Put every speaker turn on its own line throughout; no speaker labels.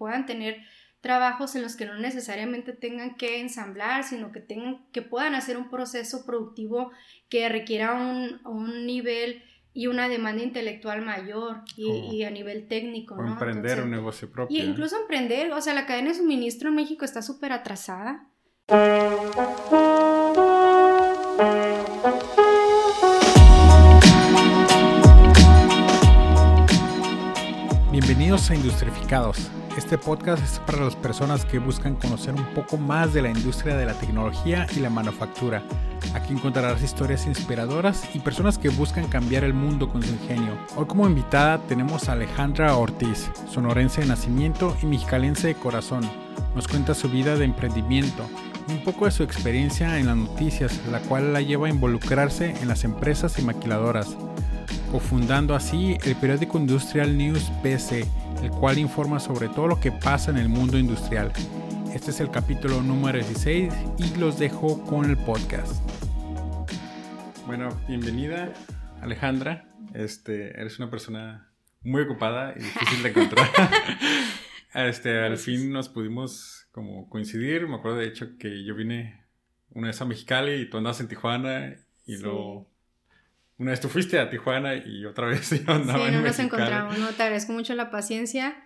puedan tener trabajos en los que no necesariamente tengan que ensamblar, sino que tengan, que puedan hacer un proceso productivo que requiera un, un nivel y una demanda intelectual mayor y, a nivel técnico.
O emprender un negocio propio.
Y incluso emprender, o sea, la cadena de suministro en México está súper atrasada.
Bienvenidos a Industrificados. Este podcast es para las personas que buscan conocer un poco más de la industria de la tecnología y la manufactura. Aquí encontrarás historias inspiradoras y personas que buscan cambiar el mundo con su ingenio. Hoy como invitada tenemos a Alejandra Ortiz, sonorense de nacimiento y mexicalense de corazón. Nos cuenta su vida de emprendimiento un poco de su experiencia en las noticias, la cual la lleva a involucrarse en las empresas y maquiladoras cofundando así el periódico Industrial News PC, el cual informa sobre todo lo que pasa en el mundo industrial. Este es el capítulo número 16 y los dejo con el podcast. Bueno, bienvenida Alejandra. Este, eres una persona muy ocupada y difícil de encontrar. este, al fin nos pudimos como coincidir. Me acuerdo de hecho que yo vine una vez a Mexicali y tú andas en Tijuana y luego una vez tú fuiste a Tijuana y otra vez yo andaba
sí, no nos encontramos. No, te agradezco mucho la paciencia.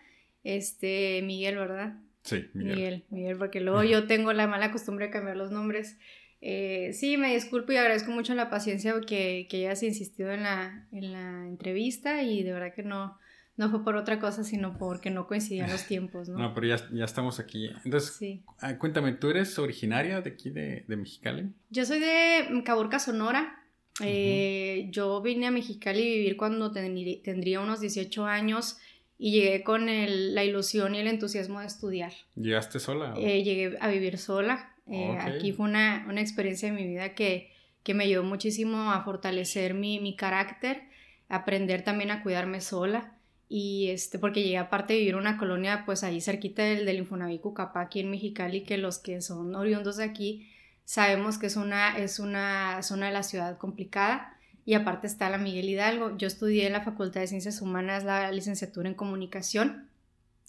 Este, Miguel, ¿verdad?
Sí,
Miguel. Miguel, Miguel porque luego yo tengo la mala costumbre de cambiar los nombres. Eh, sí, me disculpo y agradezco mucho la paciencia que, que hayas insistido en la, en la entrevista y de verdad que no, no fue por otra cosa, sino porque no coincidían los tiempos, ¿no?
No, pero ya, ya estamos aquí. Entonces, sí. Ah, cuéntame, ¿tú eres originaria de aquí, de, de Mexicali?
Yo soy de Caborca, Sonora. Eh, yo vine a Mexicali a vivir cuando tendría unos 18 años y llegué con la ilusión y el entusiasmo de estudiar.
¿Llegaste sola?
Eh, llegué a vivir sola. Eh, aquí fue una, experiencia de mi vida que, que me ayudó muchísimo a fortalecer mi, mi, carácter, aprender también a cuidarme sola. Y este, porque llegué aparte de vivir en una colonia, pues ahí cerquita del, del Infonavit Cucapá, aquí en Mexicali, que los que son oriundos de aquí, Sabemos que es una, es una zona de la ciudad complicada y aparte está la Miguel Hidalgo. Yo estudié en la Facultad de Ciencias Humanas la licenciatura en Comunicación.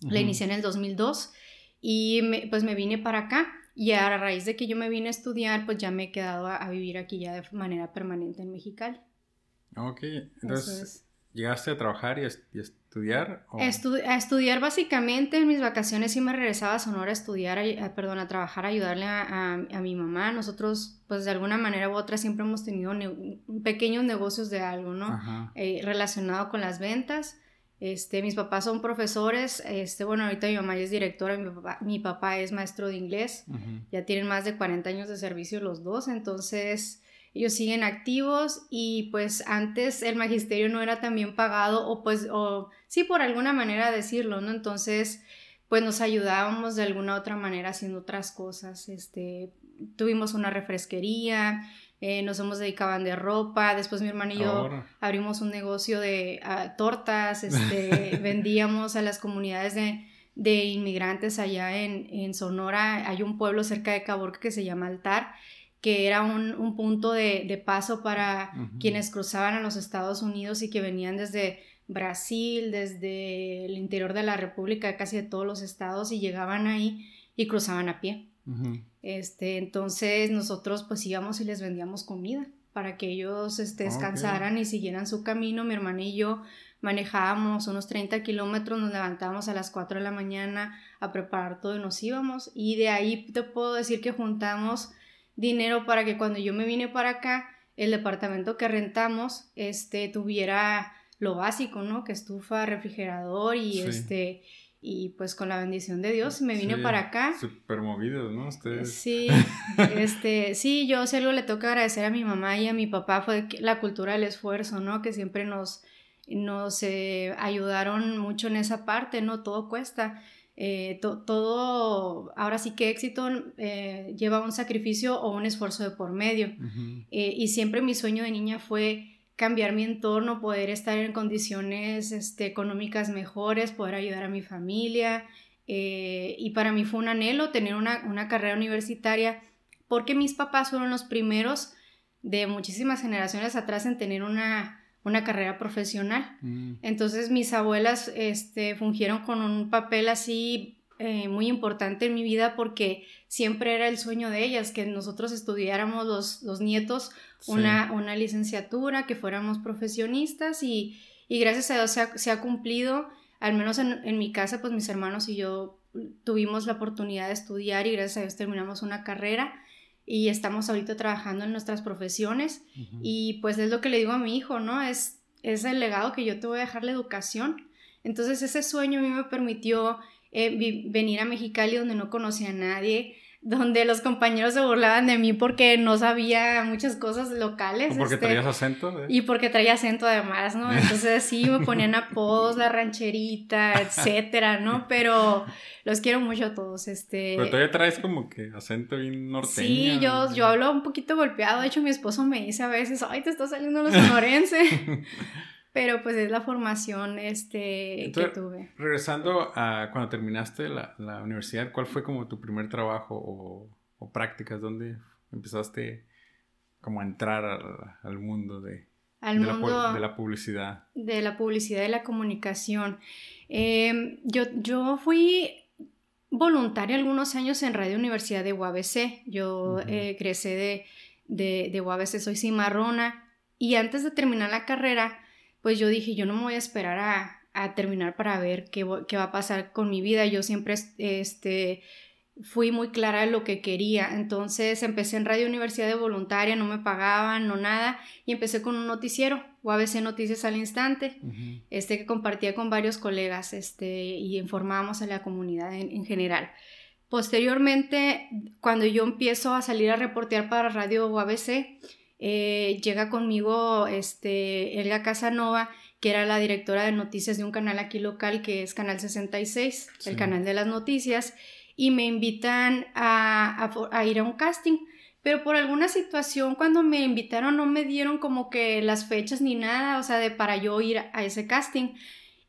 La inicié en el 2002 y pues me vine para acá y a raíz de que yo me vine a estudiar, pues ya me he quedado a, vivir aquí ya de manera permanente en Mexicali.
Ok, entonces llegaste a trabajar y, y estudiar?
a estudiar básicamente en mis vacaciones y me regresaba a Sonora a estudiar, a, perdón, a trabajar, a ayudarle a, mi mamá. Nosotros, pues de alguna manera u otra, siempre hemos tenido pequeños negocios de algo, ¿no? Eh, relacionado con las ventas. Este, mis papás son profesores, este, bueno, ahorita mi mamá es directora, mi papá, mi papá es maestro de inglés, ya tienen más de 40 años de servicio los dos, entonces ellos siguen activos y pues antes el magisterio no era tan bien pagado o pues, o sí por alguna manera decirlo, ¿no? Entonces, pues nos ayudábamos de alguna otra manera haciendo otras cosas, este, tuvimos una refresquería, eh, nos hemos dedicaban de ropa, después mi hermano y yo abrimos un negocio de ah, tortas, este, vendíamos a las comunidades de, de inmigrantes allá en, en, Sonora, hay un pueblo cerca de Caborca que se llama Altar, que era un, punto de, paso para quienes cruzaban a los Estados Unidos y que venían desde Brasil, desde el interior de la República, casi de todos los estados, y llegaban ahí y cruzaban a pie. este, entonces nosotros pues íbamos y les vendíamos comida para que ellos este, descansaran y siguieran su camino. Mi hermana y yo manejábamos unos 30 kilómetros, nos levantábamos a las 4 de la mañana a preparar todo y nos íbamos. Y de ahí te puedo decir que juntamos dinero para que cuando yo me vine para acá, el departamento que rentamos este, tuviera lo básico, ¿no? Que estufa, refrigerador y este y pues con la bendición de Dios me vine para acá.
Súper movidos, ¿no? Ustedes.
Sí, este, sí, yo si algo le toca agradecer a mi mamá y a mi papá fue la cultura del esfuerzo, ¿no? Que siempre nos, nos eh, ayudaron mucho en esa parte, ¿no? Todo cuesta. Eh, todo, ahora sí que éxito eh, lleva un sacrificio o un esfuerzo de por medio. Eh, y siempre mi sueño de niña fue cambiar mi entorno, poder estar en condiciones este, económicas mejores, poder ayudar a mi familia. y para mí fue un anhelo tener una, una carrera universitaria porque mis papás fueron los primeros de muchísimas generaciones atrás en tener una, una carrera profesional. Mm. Entonces mis abuelas este, fungieron con un papel así eh, muy importante en mi vida porque siempre era el sueño de ellas, que nosotros estudiáramos los, los nietos una, una, licenciatura, que fuéramos profesionistas y, y gracias a Dios se ha, se ha cumplido, al menos en, en, mi casa, pues mis hermanos y yo tuvimos la oportunidad de estudiar y gracias a Dios terminamos una carrera y estamos ahorita trabajando en nuestras profesiones y pues es lo que le digo a mi hijo, ¿no? Es, es el legado que yo te voy a dejar la educación. Entonces ese sueño a mí me permitió eh, venir a Mexicali donde no conocía a nadie, donde los compañeros se burlaban de mí porque no sabía muchas cosas locales.
¿O porque este, traías acento?
Y porque traía acento además, ¿no? Entonces sí, me ponían apodos, la rancherita, etcétera, ¿no? Pero los quiero mucho a todos, este...
Pero todavía traes como que acento bien norteño.
Sí, yo, yo hablo un poquito golpeado, de hecho mi esposo me dice a veces, ay, te está saliendo lo sonorense. pero pues es la formación este, que tuve.
Regresando a cuando terminaste la, la, universidad, ¿cuál fue como tu primer trabajo o, o prácticas? ¿Dónde empezaste como a entrar al, mundo de,
al
de,
mundo
la, de la publicidad?
De la publicidad y la comunicación. Eh, yo, yo fui voluntaria algunos años en Radio Universidad de UABC. Yo uh eh, crecí de, de, de UABC, soy cimarrona. Y antes de terminar la carrera, pues yo dije, yo no me voy a esperar a, a terminar para ver qué, qué, va a pasar con mi vida. Yo siempre este, fui muy clara de lo que quería. Entonces empecé en Radio Universidad de Voluntaria, no me pagaban, no nada, y empecé con un noticiero, UABC Noticias al Instante, este que compartía con varios colegas este, y informábamos a la comunidad en, en, general. Posteriormente, cuando yo empiezo a salir a reportear para Radio UABC, eh, llega conmigo este, Elga Casanova, que era la directora de noticias de un canal aquí local que es Canal 66, el canal de las noticias, y me invitan a, a, ir a un casting. Pero por alguna situación cuando me invitaron no me dieron como que las fechas ni nada, o sea, de para yo ir a ese casting.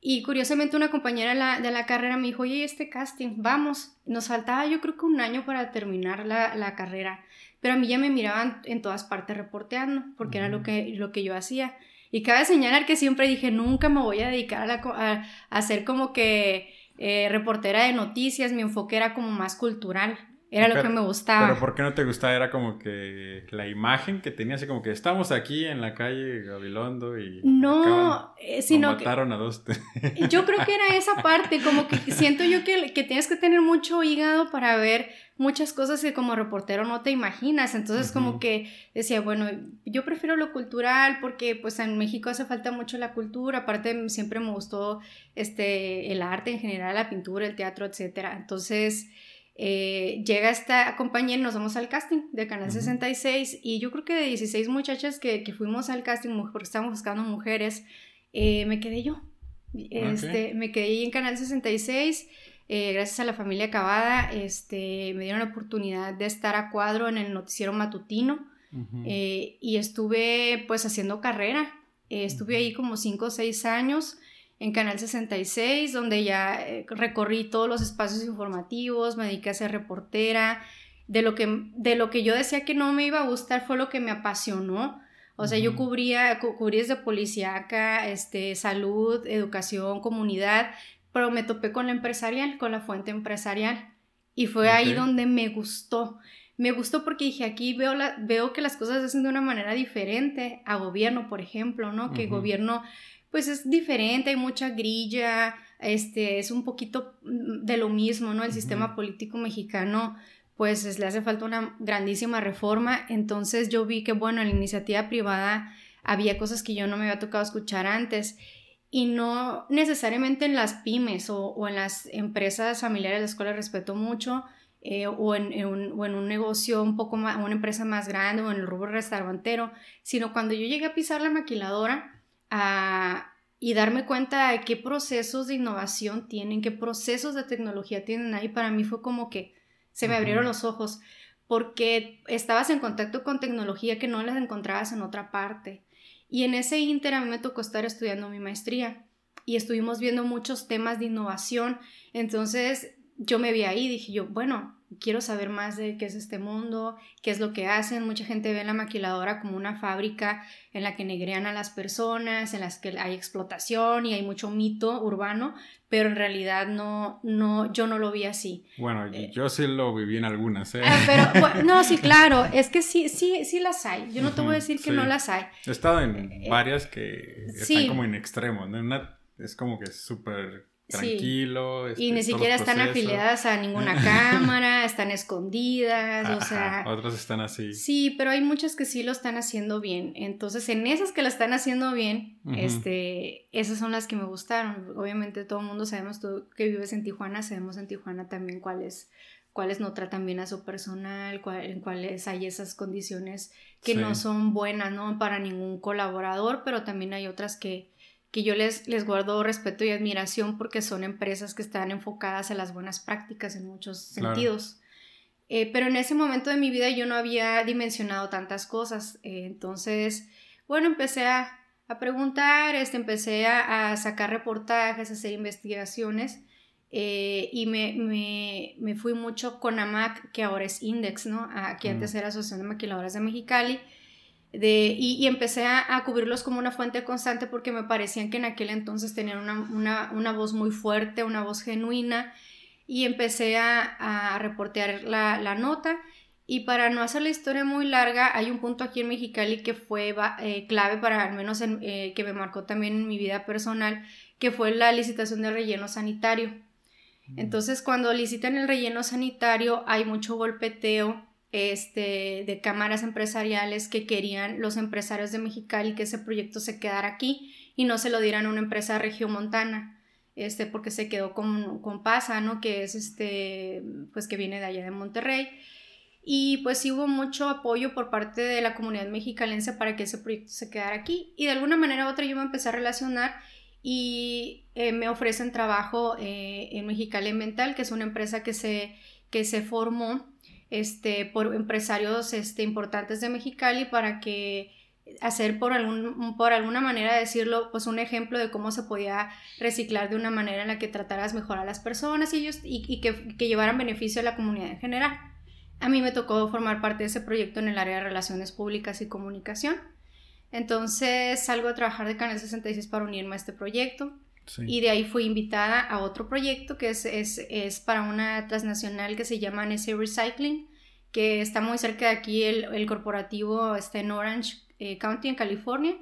Y curiosamente una compañera de la, de la, carrera me dijo, oye, este casting, vamos. Nos faltaba yo creo que un año para terminar la, la carrera pero a mí ya me miraban en todas partes reporteando, porque era lo que, lo que yo hacía. Y cabe señalar que siempre dije, nunca me voy a dedicar a, la, a, a ser como que eh, reportera de noticias, mi enfoque era como más cultural. Era lo que me gustaba.
Pero ¿por qué no te gustaba? Era como que la imagen que tenía, así como que estamos aquí en la calle Gabilondo y...
No, eh, sino
mataron a dos.
Yo creo que era esa parte, como que siento yo que, que tienes que tener mucho hígado para ver muchas cosas que como reportero no te imaginas. Entonces como que decía, bueno, yo prefiero lo cultural porque pues en México hace falta mucho la cultura, aparte siempre me gustó este, el arte en general, la pintura, el teatro, etc. Entonces eh, llega esta compañía y nos vamos al casting de Canal 66 y yo creo que de 16 muchachas que, que fuimos al casting porque estábamos buscando mujeres, eh, me quedé yo. Este, Me quedé ahí en Canal 66. Eh, gracias a la familia Cavada, este, me dieron la oportunidad de estar a cuadro en el noticiero matutino y estuve pues haciendo carrera. estuve ahí como 5 o 6 años en Canal 66, donde ya eh, recorrí todos los espacios informativos, me dediqué a ser reportera. De lo, que, de lo que yo decía que no me iba a gustar fue lo que me apasionó. O sea, yo cubría, cubrí desde policíaca, este, salud, educación, comunidad, pero me topé con la empresarial, con la fuente empresarial. Y fue ahí donde me gustó. Me gustó porque dije, aquí veo, la, veo que las cosas se hacen de una manera diferente a gobierno, por ejemplo, ¿no? Que gobierno pues es diferente, hay mucha grilla, este, es un poquito de lo mismo, ¿no? El sistema político mexicano, pues le hace falta una grandísima reforma, entonces yo vi que, bueno, en la iniciativa privada había cosas que yo no me había tocado escuchar antes y no necesariamente en las pymes o, en las empresas familiares, las cuales respeto mucho, eh, o, en, un, o, en, un, negocio un poco más, una empresa más grande o en el rubro restaurantero, sino cuando yo llegué a pisar la maquiladora, y darme cuenta de qué procesos de innovación tienen, qué procesos de tecnología tienen ahí, para mí fue como que se me abrieron los ojos, porque estabas en contacto con tecnología que no las encontrabas en otra parte. Y en ese inter a mí me tocó estar estudiando mi maestría y estuvimos viendo muchos temas de innovación. Entonces yo me vi ahí, dije yo, bueno, quiero saber más de qué es este mundo, qué es lo que hacen. Mucha gente ve la maquiladora como una fábrica en la que negrean a las personas, en las que hay explotación y hay mucho mito urbano, pero en realidad no, no, yo no lo vi así.
Bueno, eh, yo sí lo viví en algunas, ¿eh?
Ah, no, sí, claro, es que sí, sí, sí las hay. Yo no te voy a decir que no las hay.
He estado en eh, varias que están como en extremos, ¿no? Una es como que súper tranquilo.
y ni este, siquiera están afiliadas a ninguna cámara, están escondidas, o sea...
Otras están así.
Sí, pero hay muchas que sí lo están haciendo bien. Entonces, en esas que lo están haciendo bien, este, esas son las que me gustaron. Obviamente todo el mundo sabemos, tú que vives en Tijuana, sabemos en Tijuana también cuáles cuáles no tratan bien a su personal, en cuáles hay esas condiciones que no son buenas, ¿no? Para ningún colaborador, pero también hay otras que que yo les, les guardo respeto y admiración porque son empresas que están enfocadas a las buenas prácticas en muchos sentidos. Eh, pero en ese momento de mi vida yo no había dimensionado tantas cosas. Eh, entonces, bueno, empecé a, a preguntar, este, empecé a, sacar reportajes, a hacer investigaciones. Eh, y me, me, me, fui mucho con AMAC, que ahora es Index, ¿no? Aquí antes era Asociación de Maquiladoras de Mexicali y, empecé a, cubrirlos como una fuente constante porque me parecían que en aquel entonces tenían una, voz muy fuerte, una voz genuina y empecé a, reportear la, nota y para no hacer la historia muy larga hay un punto aquí en Mexicali que fue eh, clave para al menos eh, que me marcó también en mi vida personal que fue la licitación del relleno sanitario. Mm. Entonces cuando licitan el relleno sanitario hay mucho golpeteo este, de cámaras empresariales que querían los empresarios de Mexicali que ese proyecto se quedara aquí y no se lo dieran a una empresa regiomontana, este, porque se quedó con, con Pasa, ¿no? Que es este, pues que viene de allá de Monterrey. Y pues hubo mucho apoyo por parte de la comunidad mexicalense para que ese proyecto se quedara aquí. Y de alguna manera u otra yo me empecé a relacionar y eh, me ofrecen trabajo eh, en Mexicali Mental, que es una empresa que se, que se formó este, por empresarios este, importantes de Mexicali para que hacer por, algún, por alguna manera decirlo, pues un ejemplo de cómo se podía reciclar de una manera en la que trataras mejor a las personas y, ellos, y, que, que, llevaran beneficio a la comunidad en general. A mí me tocó formar parte de ese proyecto en el área de relaciones públicas y comunicación. Entonces salgo a trabajar de Canal 66 para unirme a este proyecto. Y de ahí fui invitada a otro proyecto que es, es, es, para una transnacional que se llama NC Recycling, que está muy cerca de aquí, el, el corporativo está en Orange eh, County, en California,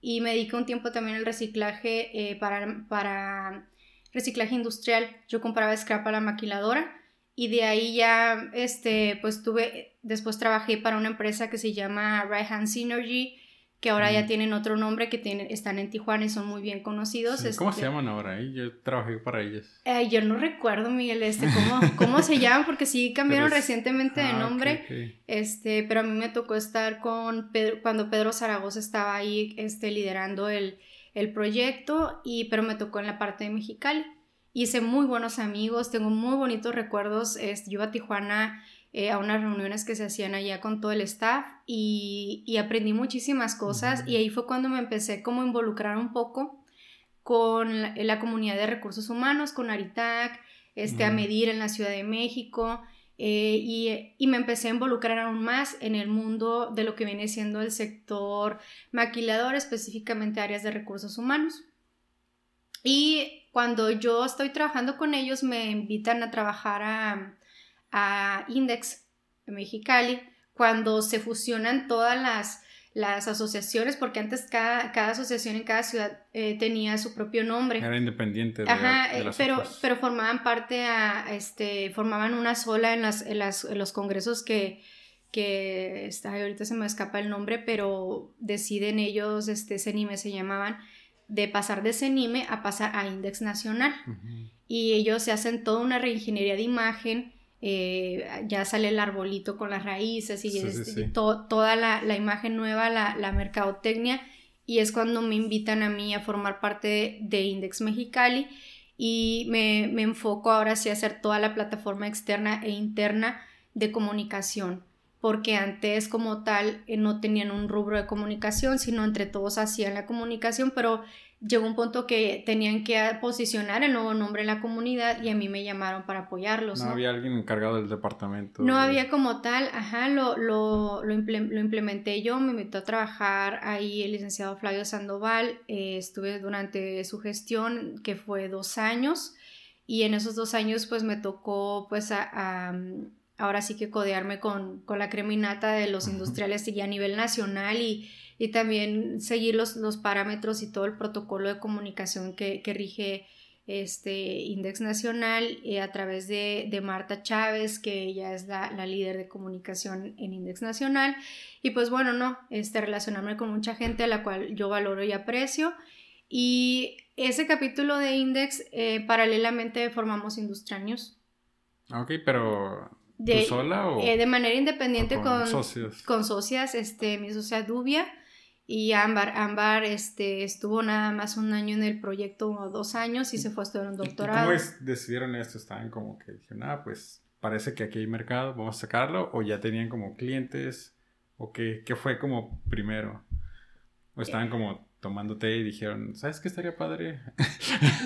y me dedico un tiempo también al reciclaje eh, para, para reciclaje industrial. Yo compraba scrap a la maquiladora y de ahí ya, este, pues tuve, después trabajé para una empresa que se llama Right Hand Synergy, que ahora ya tienen otro nombre, que tienen, están en Tijuana y son muy bien conocidos.
¿Cómo se este llaman ahora? Yo trabajé para ellos.
yo no recuerdo, Miguel, este, cómo, cómo se llaman, porque sí cambiaron recientemente de ah, nombre. Este, pero a mí me tocó estar con Pedro, cuando Pedro Zaragoza estaba ahí este, liderando el, el proyecto, y, pero me tocó en la parte de Mexicali. Hice muy buenos amigos, tengo muy bonitos recuerdos. Este, yo a Tijuana eh, a unas reuniones que se hacían allá con todo el staff y, y aprendí muchísimas cosas y ahí fue cuando me empecé como a involucrar un poco con la, comunidad de recursos humanos, con Aritac, este, a medir en la Ciudad de México eh, y, y, me empecé a involucrar aún más en el mundo de lo que viene siendo el sector maquilador, específicamente áreas de recursos humanos. Y cuando yo estoy trabajando con ellos me invitan a trabajar a, a Index Mexicali cuando se fusionan todas las, las asociaciones, porque antes cada, cada, asociación en cada ciudad eh, tenía su propio nombre.
Era independiente. De
Ajá, eh, pero, pero formaban parte, a, este, formaban una sola en, las, en, las, en los congresos que, que está, ahorita se me escapa el nombre, pero deciden ellos, este, CENIME se llamaban, de pasar de CENIME a pasar a Index Nacional. Y ellos se hacen toda una reingeniería de imagen eh, ya sale el arbolito con las raíces y toda la, imagen nueva, la, mercadotecnia, y es cuando me invitan a mí a formar parte de Index Mexicali y me, enfoco ahora sí a hacer toda la plataforma externa e interna de comunicación. porque antes como tal eh, no tenían un rubro de comunicación, sino entre todos hacían la comunicación, pero llegó un punto que tenían que posicionar el nuevo nombre en la comunidad y a mí me llamaron para apoyarlos.
No, había alguien encargado del departamento.
No había como tal, ajá, lo, lo, lo, implementé yo, me invitó a trabajar ahí el licenciado Flavio Sandoval, eh, estuve durante su gestión que fue dos años y en esos dos años pues me tocó pues a ahora sí que codearme con, con la creminata de los industriales y a nivel nacional y, y también seguir los, los, parámetros y todo el protocolo de comunicación que, que rige este Index Nacional eh, a través de, de, Marta Chávez, que ella es la, la, líder de comunicación en Index Nacional. Y pues bueno, no, este, relacionarme con mucha gente a la cual yo valoro y aprecio. Y ese capítulo de Index, eh, paralelamente formamos Industrial News.
Ok, pero de, sola o
eh, de manera independiente con,
socios?
Con socias, este, mi socia Dubia y Ámbar. Ámbar este, estuvo nada más un año en el proyecto o dos años y se fue a estudiar un doctorado.
¿Cómo decidieron esto? ¿Estaban como que dijeron, ah, pues parece que aquí hay mercado, vamos a sacarlo? ¿O ya tenían como clientes? ¿O qué, qué fue como primero? ¿O estaban como tomando té y dijeron, ¿sabes qué estaría padre?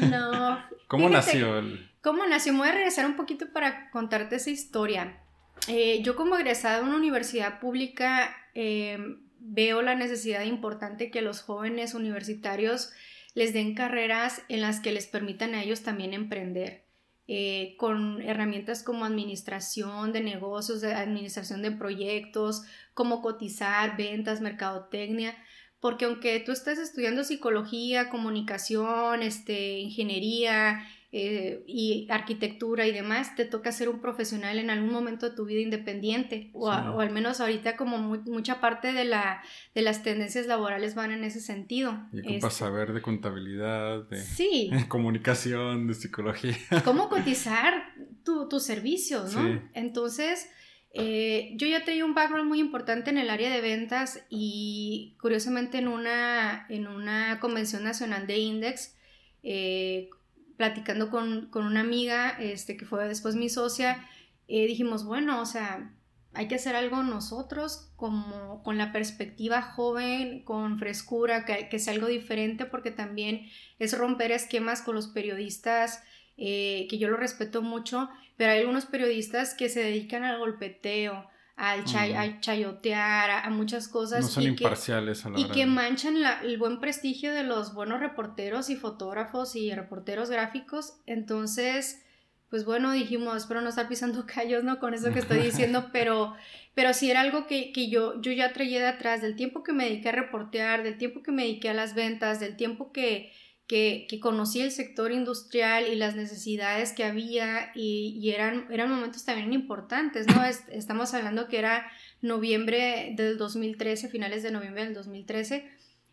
No.
¿Cómo nació? El...
¿Cómo nació? Me voy a regresar un poquito para contarte esa historia. Eh, yo como egresada de una universidad pública eh, veo la necesidad importante que los jóvenes universitarios les den carreras en las que les permitan a ellos también emprender. Eh, con herramientas como administración de negocios, administración de proyectos, cómo cotizar, ventas, mercadotecnia, porque aunque tú estés estudiando psicología, comunicación, este, ingeniería eh, y arquitectura y demás, te toca ser un profesional en algún momento de tu vida independiente, o, al menos ahorita como mucha parte de, la, de las tendencias laborales van en ese sentido.
Y ocupas este saber de contabilidad, de
sí.
comunicación, de psicología.
Cómo cotizar tus servicios, ¿no? Entonces eh, yo ya tenía un background muy importante en el área de ventas y curiosamente en una, en una convención nacional de Index, eh, platicando con, una amiga este, que fue después mi socia, eh, dijimos, bueno, o sea, hay que hacer algo nosotros como con la perspectiva joven, con frescura, que, que sea algo diferente porque también es romper esquemas con los periodistas, que yo lo respeto mucho, pero hay algunos periodistas que se dedican al golpeteo, al a chayotear, a, muchas cosas.
No son y imparciales
que,
a la
Y que manchan el buen prestigio de los buenos reporteros y fotógrafos y reporteros gráficos. Entonces, pues bueno, dijimos, espero no estar pisando callos, ¿no? Con eso que estoy diciendo, pero, pero sí era algo que, que yo, yo ya traía de atrás, del tiempo que me dediqué a reportear, del tiempo que me dediqué a las ventas, del tiempo que que, que conocí el sector industrial y las necesidades que había y, eran, eran momentos también importantes, ¿no? estamos hablando que era noviembre del 2013, finales de noviembre del 2013,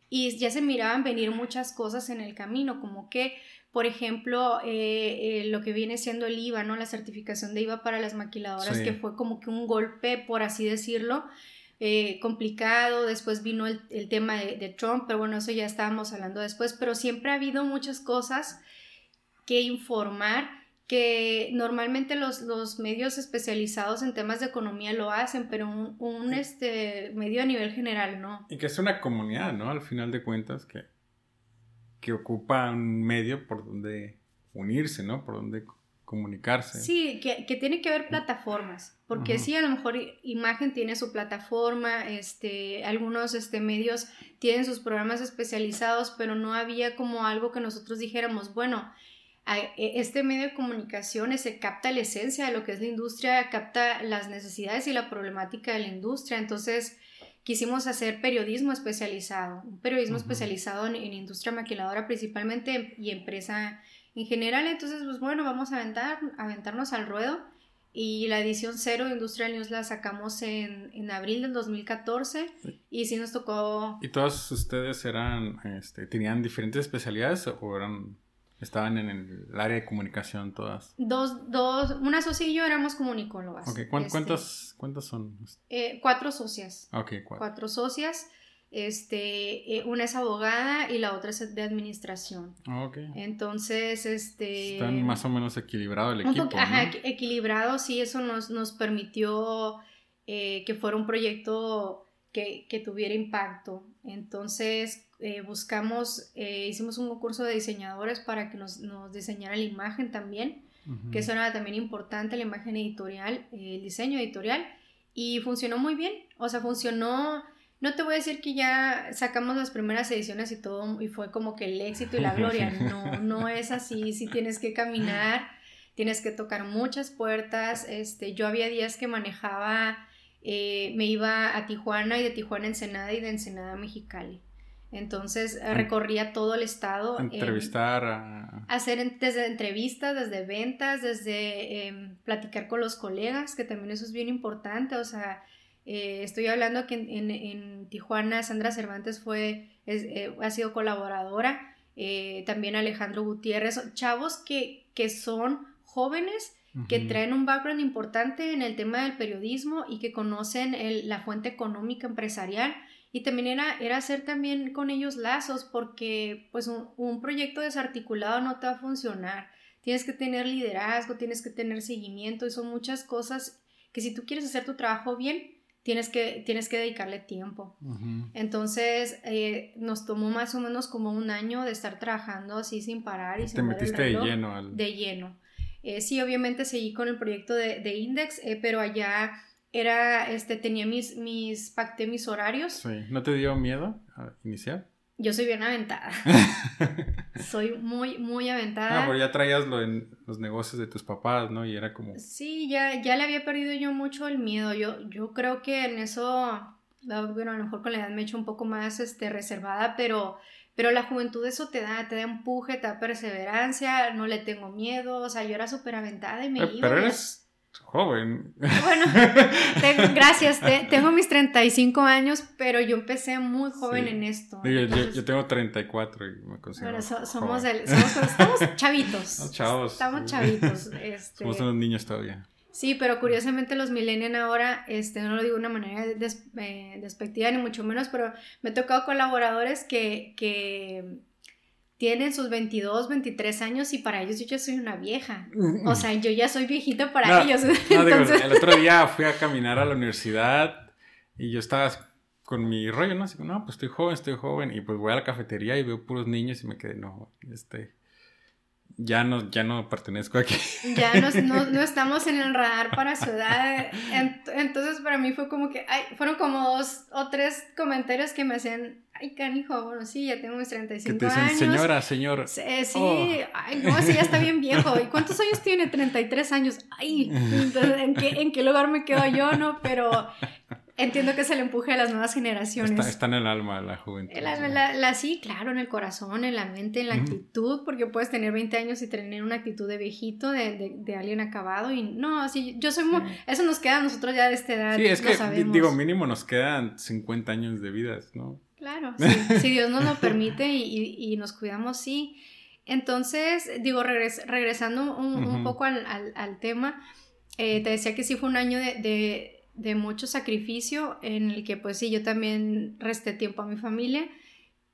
y ya se miraban venir muchas cosas en el camino, como que, por ejemplo, eh, eh, lo que viene siendo el IVA, ¿no? La certificación de IVA para las maquiladoras, que fue como que un golpe, por así decirlo, eh, complicado, después vino el, tema de, Trump, pero bueno, eso ya estábamos hablando después, pero siempre ha habido muchas cosas que informar que normalmente los, los medios especializados en temas de economía lo hacen, pero un, un este, medio a nivel general no.
Y que es una comunidad, ¿no? Al final de cuentas, que, que ocupa un medio por donde unirse, ¿no? Por donde comunicarse.
Sí, que, que tiene que haber plataformas, porque sí, a lo mejor Imagen tiene su plataforma, este, algunos este, medios tienen sus programas especializados, pero no había como algo que nosotros dijéramos, bueno, e, este medio de comunicación se capta la esencia de lo que es la industria, capta las necesidades y la problemática de la industria, entonces quisimos hacer periodismo especializado, un periodismo especializado en, en, industria maquiladora principalmente y empresa en general, entonces, pues bueno, vamos a aventar, aventarnos al ruedo. Y la edición cero de Industrial News la sacamos en, en abril del 2014 y sí nos tocó...
¿Y todos ustedes eran, este, tenían diferentes especialidades o eran, estaban en el área de comunicación todas?
Dos, dos, una socia y yo éramos comunicólogas.
Ok, ¿cuántas, ¿cuántas son?
Eh, cuatro socias.
Ok, cuatro.
Cuatro socias. Este, eh, una es abogada y la otra es de administración.
Ah, okay.
Entonces, este...
Están más o menos equilibrado el equipo.
Ajá, equilibrado, sí, eso nos, nos permitió eh, que fuera un proyecto que, que tuviera impacto. Entonces eh, buscamos, eh, hicimos un concurso de diseñadores para que nos, nos diseñara la imagen también, que eso era también importante, la imagen editorial, el diseño editorial, y funcionó muy bien, o sea, funcionó no te voy a decir que ya sacamos las primeras ediciones y todo y fue como que el éxito y la gloria. No, no es así. Sí tienes que caminar, tienes que tocar muchas puertas. Este, yo había días que manejaba, eh, me iba a Tijuana y de Tijuana a Ensenada y de Ensenada a Mexicali. Entonces recorría todo el estado.
Entrevistar a...
Hacer desde entrevistas, desde ventas, desde em, platicar con los colegas, que también eso es bien importante. O sea, eh, estoy hablando que en, Tijuana Sandra Cervantes fue, eh, ha sido colaboradora, eh, también Alejandro Gutiérrez, chavos que, que son jóvenes, que traen un background importante en el tema del periodismo y que conocen la fuente económica empresarial. Y también era, era hacer también con ellos lazos, porque pues un, un proyecto desarticulado no te va a funcionar. Tienes que tener liderazgo, tienes que tener seguimiento y son muchas cosas que si tú quieres hacer tu trabajo bien, tienes que, tienes que dedicarle tiempo. Entonces, eh, nos tomó más o menos como un año de estar trabajando así sin parar y sin
Te metiste de lleno.
De lleno. Eh, sí, obviamente seguí con el proyecto de, Index, eh, pero allá era, este, tenía mis, mis, pacté mis horarios.
Sí. ¿No te dio miedo a iniciar?
Yo soy bien aventada. soy muy, muy aventada.
Ah, pero ya traías lo en los negocios de tus papás, ¿no? Y era como...
Sí, ya, ya le había perdido yo mucho el miedo. Yo, yo creo que en eso, bueno, a lo mejor con la edad me he hecho un poco más este, reservada, pero, pero la juventud eso te da, te da empuje, te da perseverancia, no le tengo miedo. O sea, yo era súper aventada y me
iba. Pero eres joven.
Bueno, gracias, tengo mis 35 años, pero yo empecé muy joven en esto.
Yo, tengo 34 y me considero
somos, somos, estamos chavitos.
chavos.
Estamos chavitos. Este.
somos unos niños todavía.
Sí, pero curiosamente los millennials ahora, este, no lo digo de una manera eh, despectiva ni mucho menos, pero me he tocado colaboradores que, que tienen sus 22, 23 años y para ellos yo ya soy una vieja. O sea, yo ya soy viejito para ellos.
el otro día fui a caminar a la universidad y yo estaba con mi rollo, ¿no? Así, no, pues estoy joven, estoy joven. Y pues voy a la cafetería y veo puros niños y me quedé, no, este, ya no, ya no pertenezco aquí.
Ya no, no, estamos en el radar para su edad. Entonces para mí fue como que, ay, fueron como dos o tres comentarios que me hacían, ay, canijo, bueno, sí, ya tengo mis 35 que te dicen,
Señora, señor.
Sí, sí oh. ay, no, ese ya está bien viejo. ¿Y cuántos años tiene? 33 años. Ay, entonces, ¿en qué, ¿en qué lugar me quedo yo, no? Pero Entiendo que es el empuje de las nuevas generaciones.
Está, en el alma la juventud.
La, sí, claro, en el corazón, en la mente, en la actitud, porque puedes tener 20 años y tener una actitud de viejito, de, de, alguien acabado. Y no, así, yo soy muy. Eso nos queda a nosotros ya de esta edad.
Sí, es que, digo, mínimo nos quedan 50 años de vida, ¿no?
Claro, si Dios nos lo permite y, y, nos cuidamos, sí. Entonces, digo, regresando un, poco al, al, tema, eh, te decía que sí fue un año de de mucho sacrificio en el que pues sí, yo también resté tiempo a mi familia,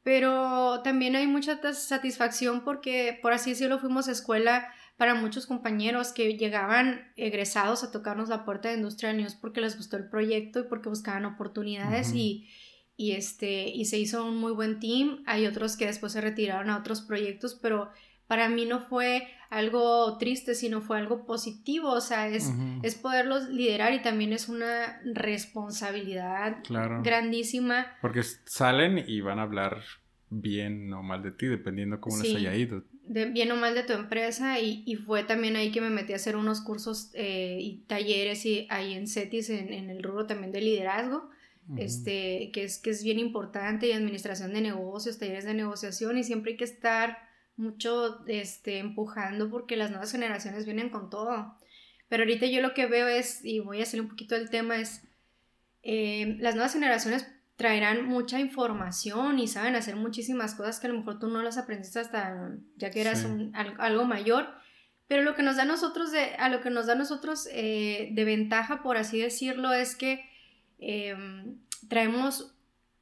pero también hay mucha satisfacción porque por así decirlo fuimos a escuela para muchos compañeros que llegaban egresados a tocarnos la puerta de Industrial News porque les gustó el proyecto y porque buscaban oportunidades y, y, este, y se hizo un muy buen team. Hay otros que después se retiraron a otros proyectos, pero para mí no fue algo triste, sino fue algo positivo, o sea, es, es poderlos liderar y también es una responsabilidad grandísima.
Porque salen y van a hablar bien o mal de ti, dependiendo cómo les haya ido.
De, bien o mal de tu empresa y, y, fue también ahí que me metí a hacer unos cursos eh, y talleres y ahí en CETIS en, en, el rubro también de liderazgo. Este, que es, que es bien importante y administración de negocios, talleres de negociación y siempre hay que estar mucho este, empujando porque las nuevas generaciones vienen con todo. Pero ahorita yo lo que veo es, y voy a hacer un poquito del tema, es eh, las nuevas generaciones traerán mucha información y saben hacer muchísimas cosas que a lo mejor tú no las aprendiste hasta ya que eras algo mayor. Pero lo que nos da a nosotros de, a lo que nos da nosotros eh, de ventaja, por así decirlo, es que em, traemos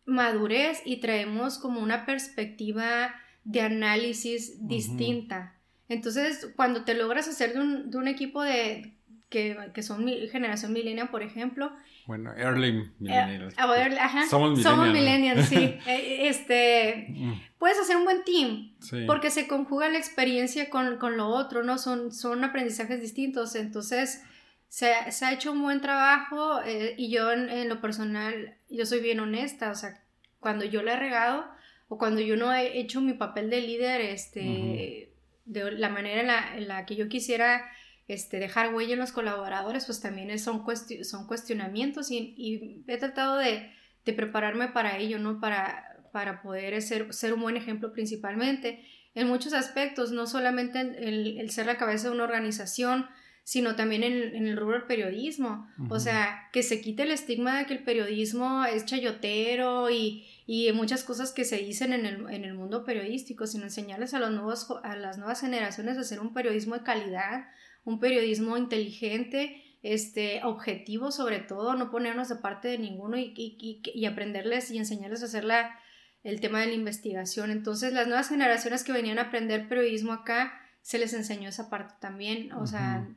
madurez y traemos como una perspectiva de análisis distinta. Entonces, cuando te logras hacer de un, equipo de que, que son mi, generación millennial, por ejemplo.
Bueno, early millennials.
Eh, ajá,
somos millennials.
Somos millennials, sí. Eh, este, mm. puedes hacer un buen team porque se conjuga la experiencia con, con, lo otro, ¿no? Son, son aprendizajes distintos. Entonces, se, se ha hecho un buen trabajo eh, y yo en, lo personal, yo soy bien honesta. O sea, cuando yo le he regado o cuando yo no he hecho mi papel de líder, este, de la manera en la, en la que yo quisiera este, dejar huella en los colaboradores, pues también son, son cuestionamientos y, he tratado de, prepararme para ello, ¿no? Para, para poder ser, ser, un buen ejemplo principalmente en muchos aspectos, no solamente el, el ser la cabeza de una organización, sino también en, el rubro del periodismo. O sea, que se quite el estigma de que el periodismo es chayotero y, y muchas cosas que se dicen en el, en el mundo periodístico, sino enseñarles a, los nuevos, a las nuevas generaciones a hacer un periodismo de calidad, un periodismo inteligente, este, objetivo sobre todo, no ponernos de parte de ninguno y, y, aprenderles y enseñarles a hacer la, el tema de la investigación. Entonces, las nuevas generaciones que venían a aprender periodismo acá, se les enseñó esa parte también, o sea,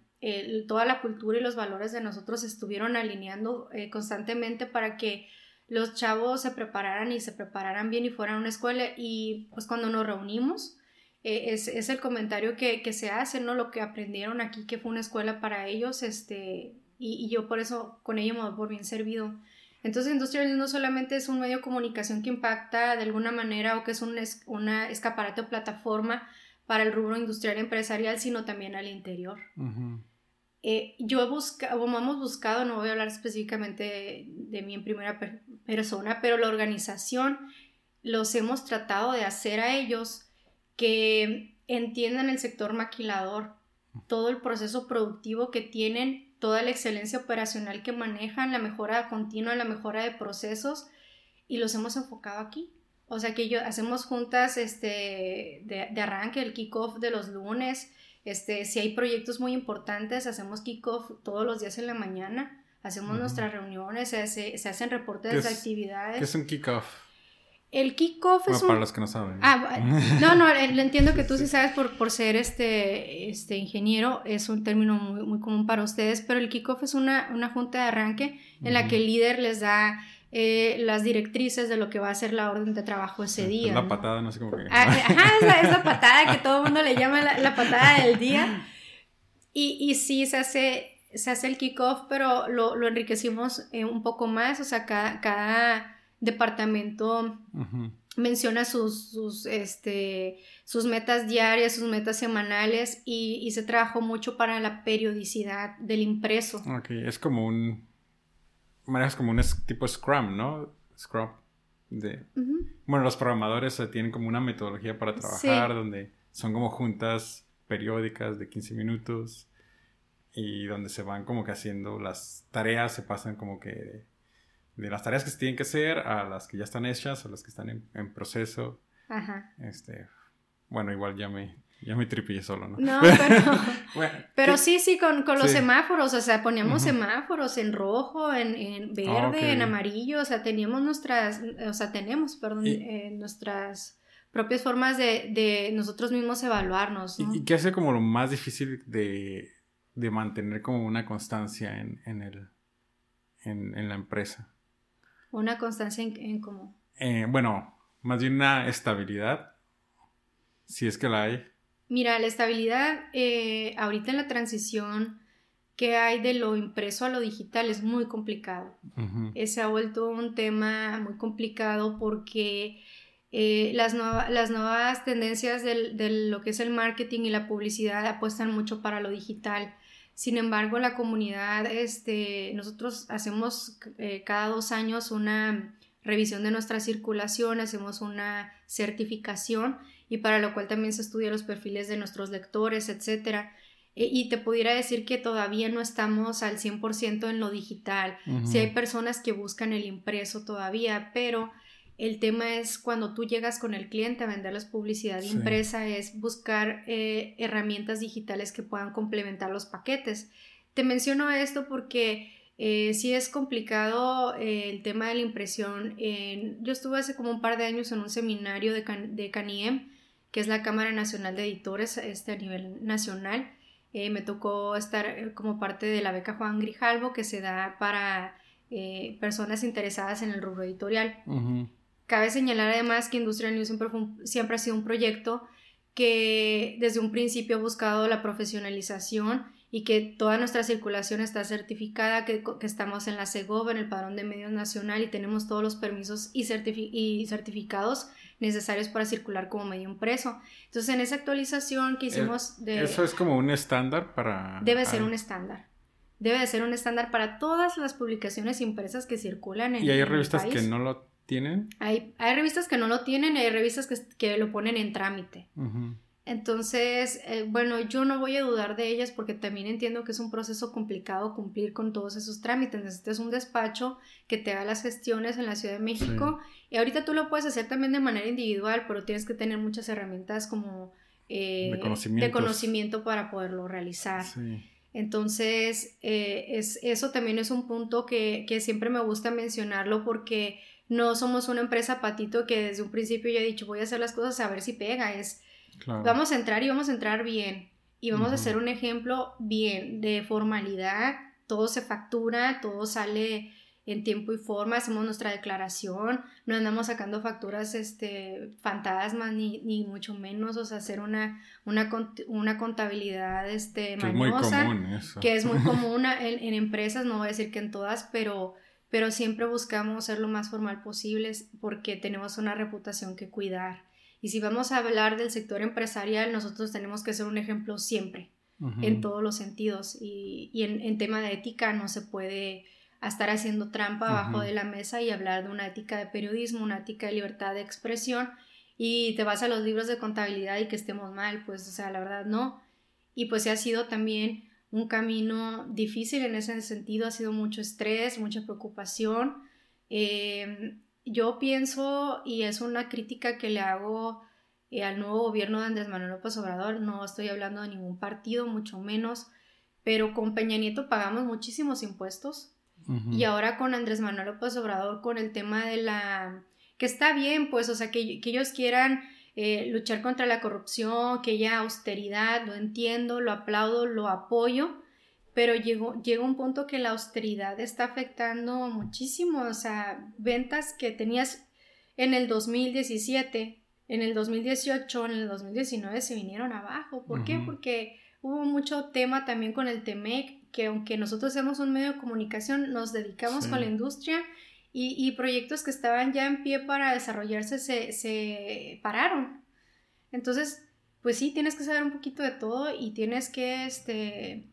toda la cultura y los valores de nosotros estuvieron alineando eh, constantemente para que los chavos se prepararan y se prepararan bien y fueran a una escuela y pues cuando nos reunimos, eh, es, es, el comentario que, que, se hace, ¿no? Lo que aprendieron aquí, que fue una escuela para ellos, este, y, y yo por eso con ello me doy por bien servido. Entonces, Industrial no solamente es un medio de comunicación que impacta de alguna manera o que es un una escaparate o plataforma para el rubro industrial empresarial, sino también al interior. Eh, yo he buscado, como hemos buscado, no voy a hablar específicamente de, de mí en primera persona, pero la organización los hemos tratado de hacer a ellos que entiendan el sector maquilador, todo el proceso productivo que tienen, toda la excelencia operacional que manejan, la mejora continua, la mejora de procesos, y los hemos enfocado aquí. O sea que yo, hacemos juntas este, de, arranque, el kickoff de los lunes, este, si hay proyectos muy importantes, hacemos kickoff todos los días en la mañana, hacemos nuestras reuniones, se, se, hacen reportes de actividades.
¿Qué es un kickoff?
El kickoff es un...
Para los que no saben.
Ah, no, no, entiendo que tú sí, sabes por, por ser este, este ingeniero, es un término muy, muy común para ustedes, pero el kickoff es una, una junta de arranque en la que el líder les da eh, las directrices de lo que va a ser la orden de trabajo ese día.
Es la patada, no sé cómo que...
Ah, ajá, es la, patada que todo el mundo le llama la, patada del día. Y, y sí, se hace, se hace el kickoff, pero lo, lo enriquecimos eh, un poco más, o sea, cada... cada departamento menciona sus, sus, este, sus metas diarias, sus metas semanales y, se trabajó mucho para la periodicidad del impreso.
Ok, es como un... Manejas como un tipo Scrum, ¿no? Scrum. De... Bueno, los programadores tienen como una metodología para trabajar donde son como juntas periódicas de 15 minutos y donde se van como que haciendo las tareas, se pasan como que de las tareas que se tienen que hacer a las que ya están hechas o las que están en, proceso. Ajá. Este, bueno, igual ya me, ya me tripillé solo, ¿no?
No, pero, pero sí, sí, con, con los semáforos, o sea, poníamos semáforos en rojo, en, en verde, en amarillo, o sea, teníamos nuestras, o sea, tenemos, perdón, eh, nuestras propias formas de, de, nosotros mismos evaluarnos.
¿no? ¿Y, qué hace como lo más difícil de, de mantener como una constancia en, en, el, en, en la empresa?
Una constancia en, cómo.
Eh, bueno, más bien una estabilidad, si es que la hay.
Mira, la estabilidad eh, ahorita en la transición que hay de lo impreso a lo digital es muy complicado. Se ha vuelto un tema muy complicado porque eh, las, las, nuevas tendencias de lo que es el marketing y la publicidad apuestan mucho para lo digital. Sin embargo, la comunidad, este, nosotros hacemos eh, cada dos años una revisión de nuestra circulación, hacemos una certificación y para lo cual también se estudian los perfiles de nuestros lectores, etc. E, y te pudiera decir que todavía no estamos al 100% en lo digital. Si hay personas que buscan el impreso todavía, pero el tema es cuando tú llegas con el cliente a venderles publicidad impresa, es buscar eh, herramientas digitales que puedan complementar los paquetes. Te menciono esto porque eh, sí es complicado eh, el tema de la impresión. yo estuve hace como un par de años en un seminario de, de CANIEM, que es la Cámara Nacional de Editores este, a nivel nacional, Eh, me tocó estar eh, como parte de la beca Juan Grijalvo que se da para personas interesadas en el rubro editorial. Cabe señalar además que Industrial News siempre, siempre ha sido un proyecto que desde un principio ha buscado la profesioalización y que toda nuestra circulación está certificada, que, estamos en la CEGOV, en el Padrón de Medios Nacional y tenemos todos los permisos y, y, certificados necesarios para circular como medio impreso. Entonces, en esa actualización que eh, hicimos
de... Eso es como un estándar para...
Debe ser un estándar. Debe de ser un estándar para todas las publicaciones impresas que circulan en
¿Y hay revistas que no lo tienen?
Hay, hay revistas que no lo tienen y hay revistas que, que lo ponen en trámite. Entonces, eh, bueno, yo no voy a dudar de ellas porque también entiendo que es un proceso complicado cumplir con todos esos trámites. Necesitas un despacho que te haga las gestiones en la Ciudad de México. Y ahorita tú lo puedes hacer también de manera individual, pero tienes que tener muchas herramientas como eh, de, conocimiento para poderlo realizar. Entonces, eh, es, eso también es un punto que, que siempre me gusta mencionarlo porque no somos una empresa patito que desde un principio ya he dicho voy a hacer las cosas a ver si pega. Es Vamos a entrar y vamos a entrar bien. Y vamos a hacer un ejemplo bien de formalidad. Todo se factura, todo sale en tiempo y forma, hacemos nuestra declaración, no andamos sacando facturas este, fantasmas ni, ni mucho menos, o sea, hacer una, una, una contabilidad este, que Es muy común eso. Que es muy común en, en, empresas, no voy a decir que en todas, pero, pero siempre buscamos ser lo más formal posible porque tenemos una reputación que cuidar. Y si vamos a hablar del sector empresarial, nosotros tenemos que ser un ejemplo siempre, en todos los sentidos. Y, en, tema de ética no se puede estar haciendo trampa abajo de la mesa y hablar de una ética de periodismo, una ética de libertad de expresión y te vas a los libros de contabilidad y que estemos mal, pues, o sea, la verdad no. Y pues se ha sido también un camino difícil en ese sentido, ha sido mucho estrés, mucha preocupación. Eh, yo pienso, y es una crítica que le hago eh, al nuevo gobierno de Andrés Manuel López Obrador, no estoy hablando de ningún partido, mucho menos, pero con Peña Nieto pagamos muchísimos impuestos y ahora con Andrés Manuel López Obrador con el tema de la... que está bien, pues, o sea, que, que ellos quieran eh, luchar contra la corrupción, que haya austeridad, lo entiendo, lo aplaudo, lo apoyo, pero llegó, llega un punto que la austeridad está afectando muchísimo, o sea, ventas que tenías en el 2017, en el 2018, en el 2019 se vinieron abajo. ¿Por qué? Porque hubo mucho tema también con el TEMEC, que aunque nosotros somos un medio de comunicación, nos dedicamos con la industria y, y, proyectos que estaban ya en pie para desarrollarse se, se pararon. Entonces, pues sí, tienes que saber un poquito de todo y tienes que, este,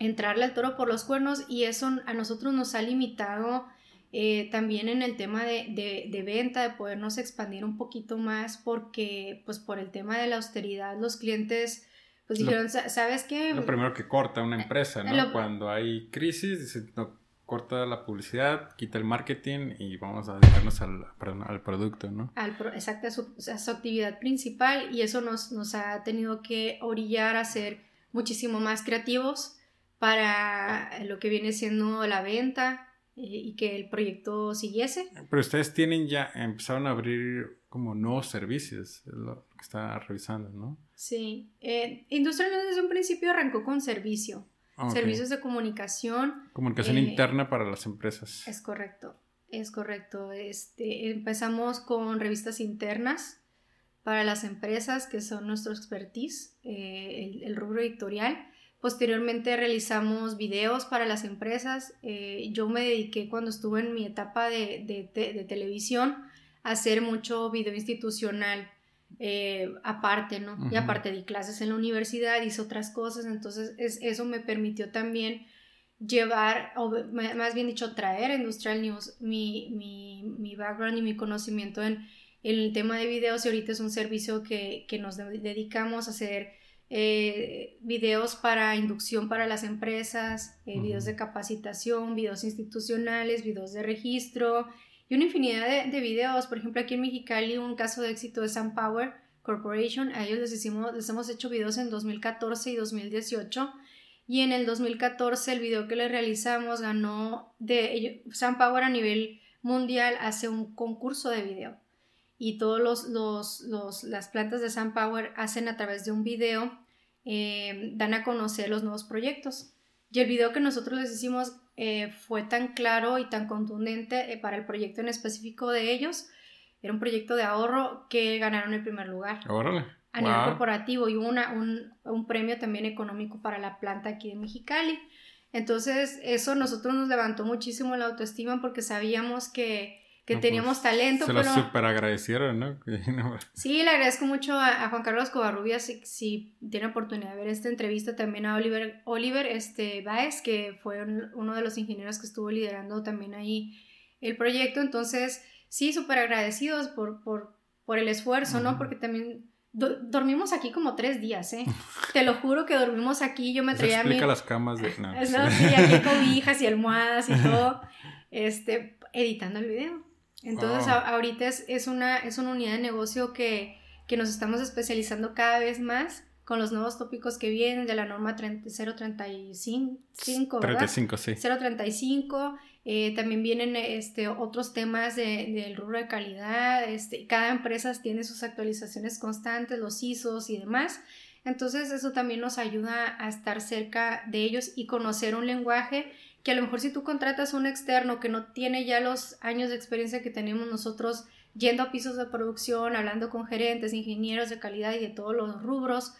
entrarle al toro por los cuernos y eso a nosotros nos ha limitado eh, también en el tema de, de, venta, de podernos expandir un poquito más porque pues por el tema de la austeridad los clientes pues dijeron, ¿sabes qué?
Lo primero que corta una empresa, ¿no? Cuando hay crisis, dice, no, corta la publicidad, quita el marketing y vamos a dedicarnos al, al producto, ¿no?
Al exacto, a su, a su, actividad principal y eso nos, nos ha tenido que orillar a ser muchísimo más creativos, para lo que viene siendo la venta eh, y que el proyecto siguiese.
Pero ustedes tienen ya, empezaron a abrir como nuevos servicios, es lo que está revisando, ¿no?
Sí, eh, Industrial desde un principio arrancó con servicio, ah, servicios de comunicación.
Comunicación eh, interna para las empresas.
Es correcto, es correcto. Este, empezamos con revistas internas para las empresas, que son nuestro expertise, el, el rubro editorial Posteriormente realizamos videos para las empresas. Eh, yo me dediqué cuando estuve en mi etapa de, televisión a hacer mucho video institucional eh, aparte, ¿no? Y aparte di clases en la universidad, hice otras cosas, entonces eso me permitió también llevar, o más bien dicho, traer a Industrial News mi, mi, background y mi conocimiento en, el tema de videos y ahorita es un servicio que, que nos dedicamos a hacer eh, videos para inducción para las empresas, eh, videos de capacitación, videos institucionales, videos de registro y una infinidad de, videos. Por ejemplo, aquí en Mexicali un caso de éxito de SunPower Corporation, a ellos les, hicimos, les hemos hecho videos en 2014 y 2018 y en el 2014 el video que le realizamos ganó de SunPower a nivel mundial hace un concurso de video y todos los, los, las plantas de SunPower hacen a través de un video eh, dan a conocer los nuevos proyectos. Y el video que nosotros les hicimos eh, fue tan claro y tan contundente para el proyecto en específico de ellos. Era un proyecto de ahorro que ganaron el primer lugar.
Órale.
A nivel corporativo y una, un, un premio también económico para la planta aquí de Mexicali. Entonces, eso nosotros nos levantó muchísimo la autoestima porque sabíamos que que teníamos pues, talento.
Se lo súper agradecieron, ¿no?
sí, le agradezco mucho a, Juan Carlos Covarrubias si, si, tiene oportunidad de ver esta entrevista, también a Oliver, Oliver este, Baez, que fue uno de los ingenieros que estuvo liderando también ahí el proyecto. Entonces, sí, súper agradecidos por, por, por, el esfuerzo, ¿no? Porque también dormimos aquí como tres días, ¿eh? Te lo juro que dormimos aquí, yo me traía
explica las camas de...
No, sí, aquí cobijas y almohadas y todo, este, editando el video. Entonces ahorita es, una, es una unidad de negocio que, nos estamos especializando cada vez más con los nuevos tópicos que vienen de la norma 035, ¿verdad?
35, sí.
035, eh, también vienen este, otros temas del rubro de calidad, este, cada empresa tiene sus actualizaciones constantes, los ISOs y demás. Entonces eso también nos ayuda a estar cerca de ellos y conocer un lenguaje que a lo mejor si tú contratas a un externo que no tiene ya los años de experiencia que tenemos nosotros yendo a pisos de producción, hablando con gerentes, ingenieros de calidad y de todos los rubros,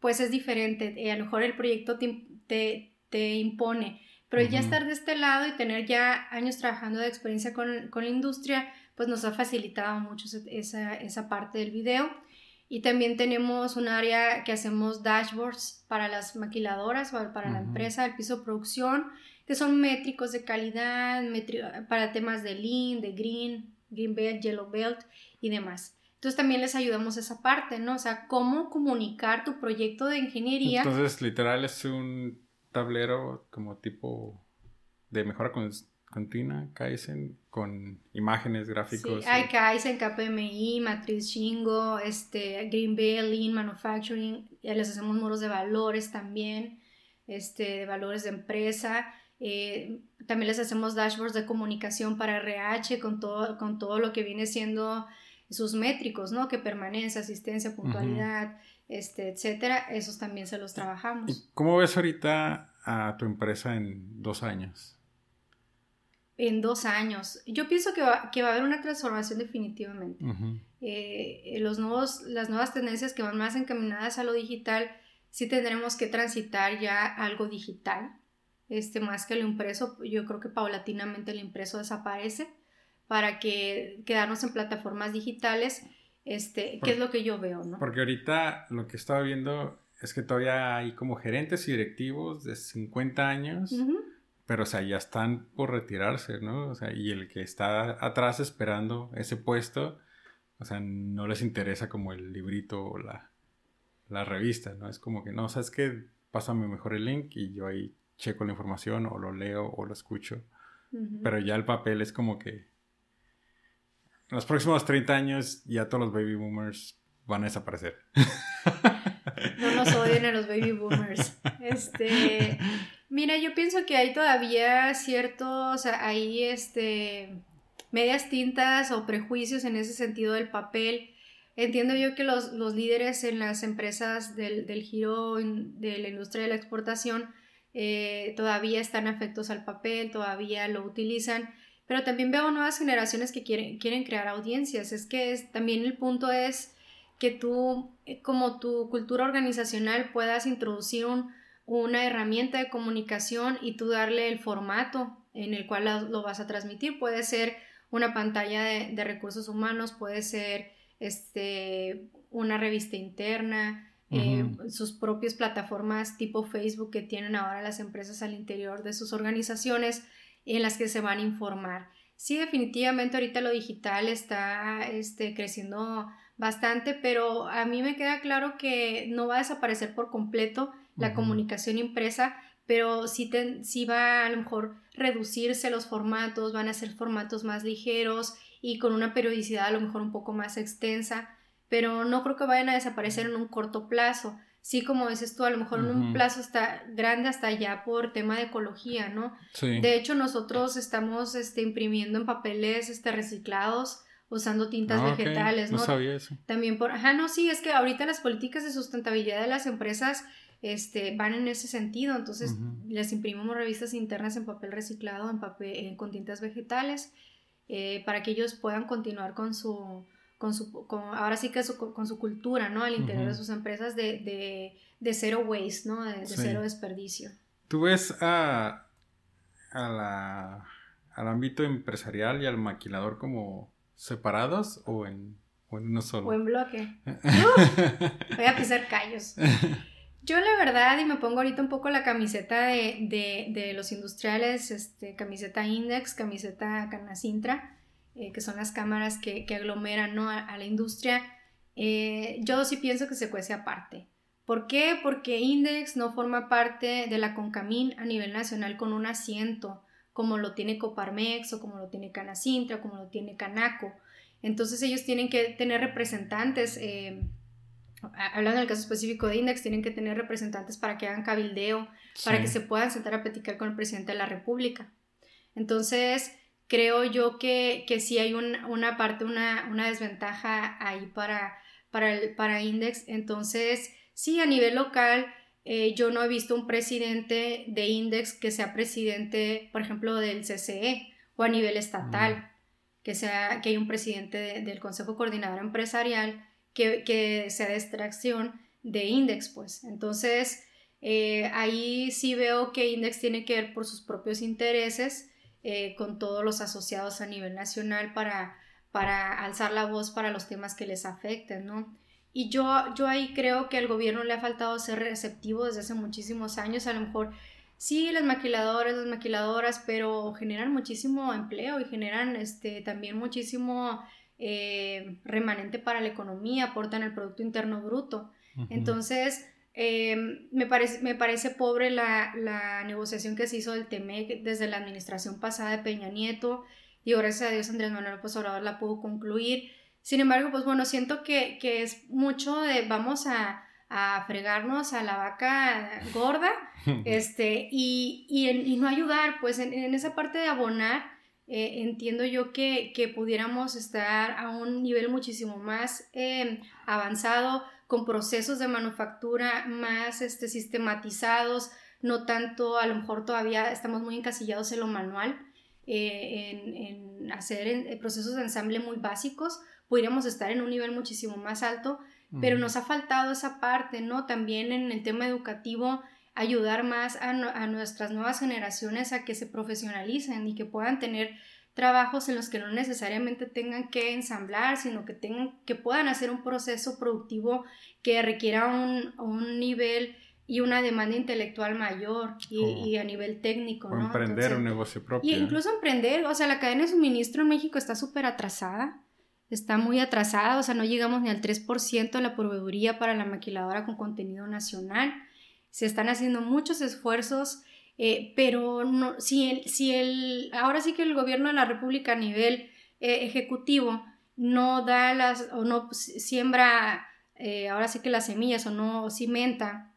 pues es diferente. Eh, a lo mejor el proyecto te, te, impone. Pero ya estar de este lado y tener ya años trabajando de experiencia con, con la industria, pues nos ha facilitado mucho esa, esa parte del video. Y también tenemos un área que hacemos dashboards para las maquiladoras, para, para la empresa, el piso de producción que son métricos de calidad, para temas de lean, de green, green belt, yellow belt y demás. Entonces también les ayudamos esa parte, ¿no? O sea, cómo comunicar tu proyecto de ingeniería.
Entonces, literal es un tablero como tipo de mejora continua, Kaizen, con imágenes, gráficos.
Sí, hay Kaizen, KPMI, Matriz Shingo, este, Green Belt, Lean Manufacturing, ya les hacemos muros de valores también, este, de valores de empresa. Eh, también les hacemos dashboards de comunicación para RH con todo, con todo lo que viene siendo sus métricos, ¿no? Que permanencia, asistencia, puntualidad, este, etcétera. Esos también se los trabajamos.
¿Cómo ves ahorita a tu empresa en dos años?
En dos años. Yo pienso que va, que va a haber una transformación definitivamente. Eh, los nuevos, las nuevas tendencias que van más encaminadas a lo digital, sí tendremos que transitar ya algo digital este, más que lo impreso, yo creo que paulatinamente el impreso desaparece para que quedarnos en plataformas digitales, este, que es lo que yo veo, ¿no?
Porque ahorita lo que estaba viendo es que todavía hay como gerentes y directivos de 50 años, pero o sea, ya están por retirarse, ¿no? O sea, y el que está atrás esperando ese puesto, o sea, no les interesa como el librito o la, la revista, ¿no? Es como que, no, ¿sabes qué? Pásame mejor el link y yo ahí checo la información o lo leo o lo escucho. Pero ya el papel es como que en los próximos 30 años ya todos los baby boomers van a desaparecer.
No nos odien a los baby boomers. Este, mira, yo pienso que hay todavía ciertos, hay este, medias tintas o prejuicios en ese sentido del papel. Entiendo yo que los, los líderes en las empresas del, del giro de la industria de la exportación eh, todavía están afectos al papel, todavía lo utilizan, pero también veo nuevas generaciones que quieren, quieren crear audiencias. Es que también el punto es que tú, eh, como tu cultura organizacional, puedas introducir una herramienta de comunicación y tú darle el formato en el cual lo, vas a transmitir. Puede ser una pantalla de, de recursos humanos, puede ser este, una revista interna, eh, sus propias plataformas tipo Facebook que tienen ahora las empresas al interior de sus organizaciones en las que se van a informar. Sí, definitivamente ahorita lo digital está este, creciendo bastante, pero a mí me queda claro que no va a desaparecer por completo la comunicación impresa, pero sí, sí va a lo mejor reducirse los formatos, van a ser formatos más ligeros y con una periodicidad a lo mejor un poco más extensa pero no creo que vayan a desaparecer en un corto plazo. Sí, como dices tú, a lo mejor en un plazo está grande hasta allá por tema de ecología, ¿no? De hecho, nosotros estamos este, imprimiendo en papeles este, reciclados usando tintas
Ah,
vegetales,
No
¿no?
sabía eso.
También por, ajá, no, sí, es que ahorita las políticas de sustentabilidad de las empresas este, van en ese sentido, entonces
Ujú.
les imprimimos revistas internas en papel reciclado, en papel, eh, con tintas vegetales, eh, para que ellos puedan continuar con su, con su, con- ahora sí que su- con su cultura, ¿no? Al interior de sus empresas de, de, de cero waste, ¿no? De, de
Sí.
cero desperdicio.
¿Tú ves a, a la, al ámbito empresarial y al maquilador como separados o en, o en uno solo?
O en bloque. Uf, voy a pisar callos. Yo la verdad, y me pongo ahorita un poco la camiseta de, de, de los industriales, este, camiseta Index, camiseta Canacintra, eh, que son las cámaras que, que aglomeran ¿no? a, a la industria, eh, yo sí pienso que se cuece aparte. ¿Por qué? Porque Index no forma parte de la CONCAMIN a nivel nacional con un asiento, como lo tiene Coparmex o como lo tiene Canacintra o como lo tiene Canaco. Entonces ellos tienen que tener representantes, eh, hablando del caso específico de Index, tienen que tener representantes para que hagan cabildeo, para que se puedan sentar a platicar con el presidente de la República. Entonces, creo yo que, que sí hay un- una parte, una, una desventaja ahí para, para, el, para Index. Entonces, sí, a nivel local, eh, yo no he visto un presidente de Index que sea presidente, por ejemplo, del CCE o a nivel estatal, que, sea, que haya un presidente de- del Consejo Coordinador Empresarial que, que sea de extracción de Index, pues. Entonces, eh, ahí sí veo que Index tiene que ver por sus propios intereses eh, con todos los asociados a nivel nacional para, para alzar la voz para los temas que les afecten, ¿no? Y yo, yo ahí creo que al gobierno le ha faltado ser receptivo desde hace muchísimos años, a lo mejor sí, las maquiladoras, las maquiladoras, pero generan muchísimo empleo y generan este, también muchísimo eh, remanente para la economía, aportan el Producto Interno Bruto.
Ujú.
Entonces, eh, me, parece, me parece pobre la, la negociación que se hizo del TEMEC desde la administración pasada de Peña Nieto. Y gracias a Dios Andrés Manuel López Obrador la pudo concluir. Sin embargo, pues bueno, siento que, que es mucho de vamos a, a fregarnos a la vaca gorda este, y, y, en- y no ayudar, pues en, en esa parte de abonar, eh, entiendo yo que, que pudiéramos estar a un nivel muchísimo más eh, avanzado, con procesos de manufactura más este, sistematizados, no tanto, a lo mejor todavía estamos muy encasillados en lo manual, eh, en, en hacer en- procesos de ensamble muy básicos, podríamos estar en un nivel muchísimo más alto, pero nos ha faltado esa parte, ¿no? También en el tema educativo, ayudar más a nuestras nuevas generaciones a que se profesionalicen y que puedan tener trabajos en los que no necesariamente tengan que ensamblar, sino que tengan, que puedan hacer un proceso productivo que requiera un, un nivel y una demanda intelectual mayor y,
O-
y a nivel técnico,
O
¿no?
emprender
Entonces,
un negocio propio.
y incluso emprender, o sea, la cadena de suministro en México está súper atrasada, está muy atrasada, o sea, no llegamos ni al 3% de la proveeduría para la maquiladora con contenido nacional. Se están haciendo muchos esfuerzos, eh, pero si, el, si el, ahora sí que el gobierno de la República a nivel eh, ejecutivo no da las, o no siembra, eh, ahora sí que las semillas, o no cimenta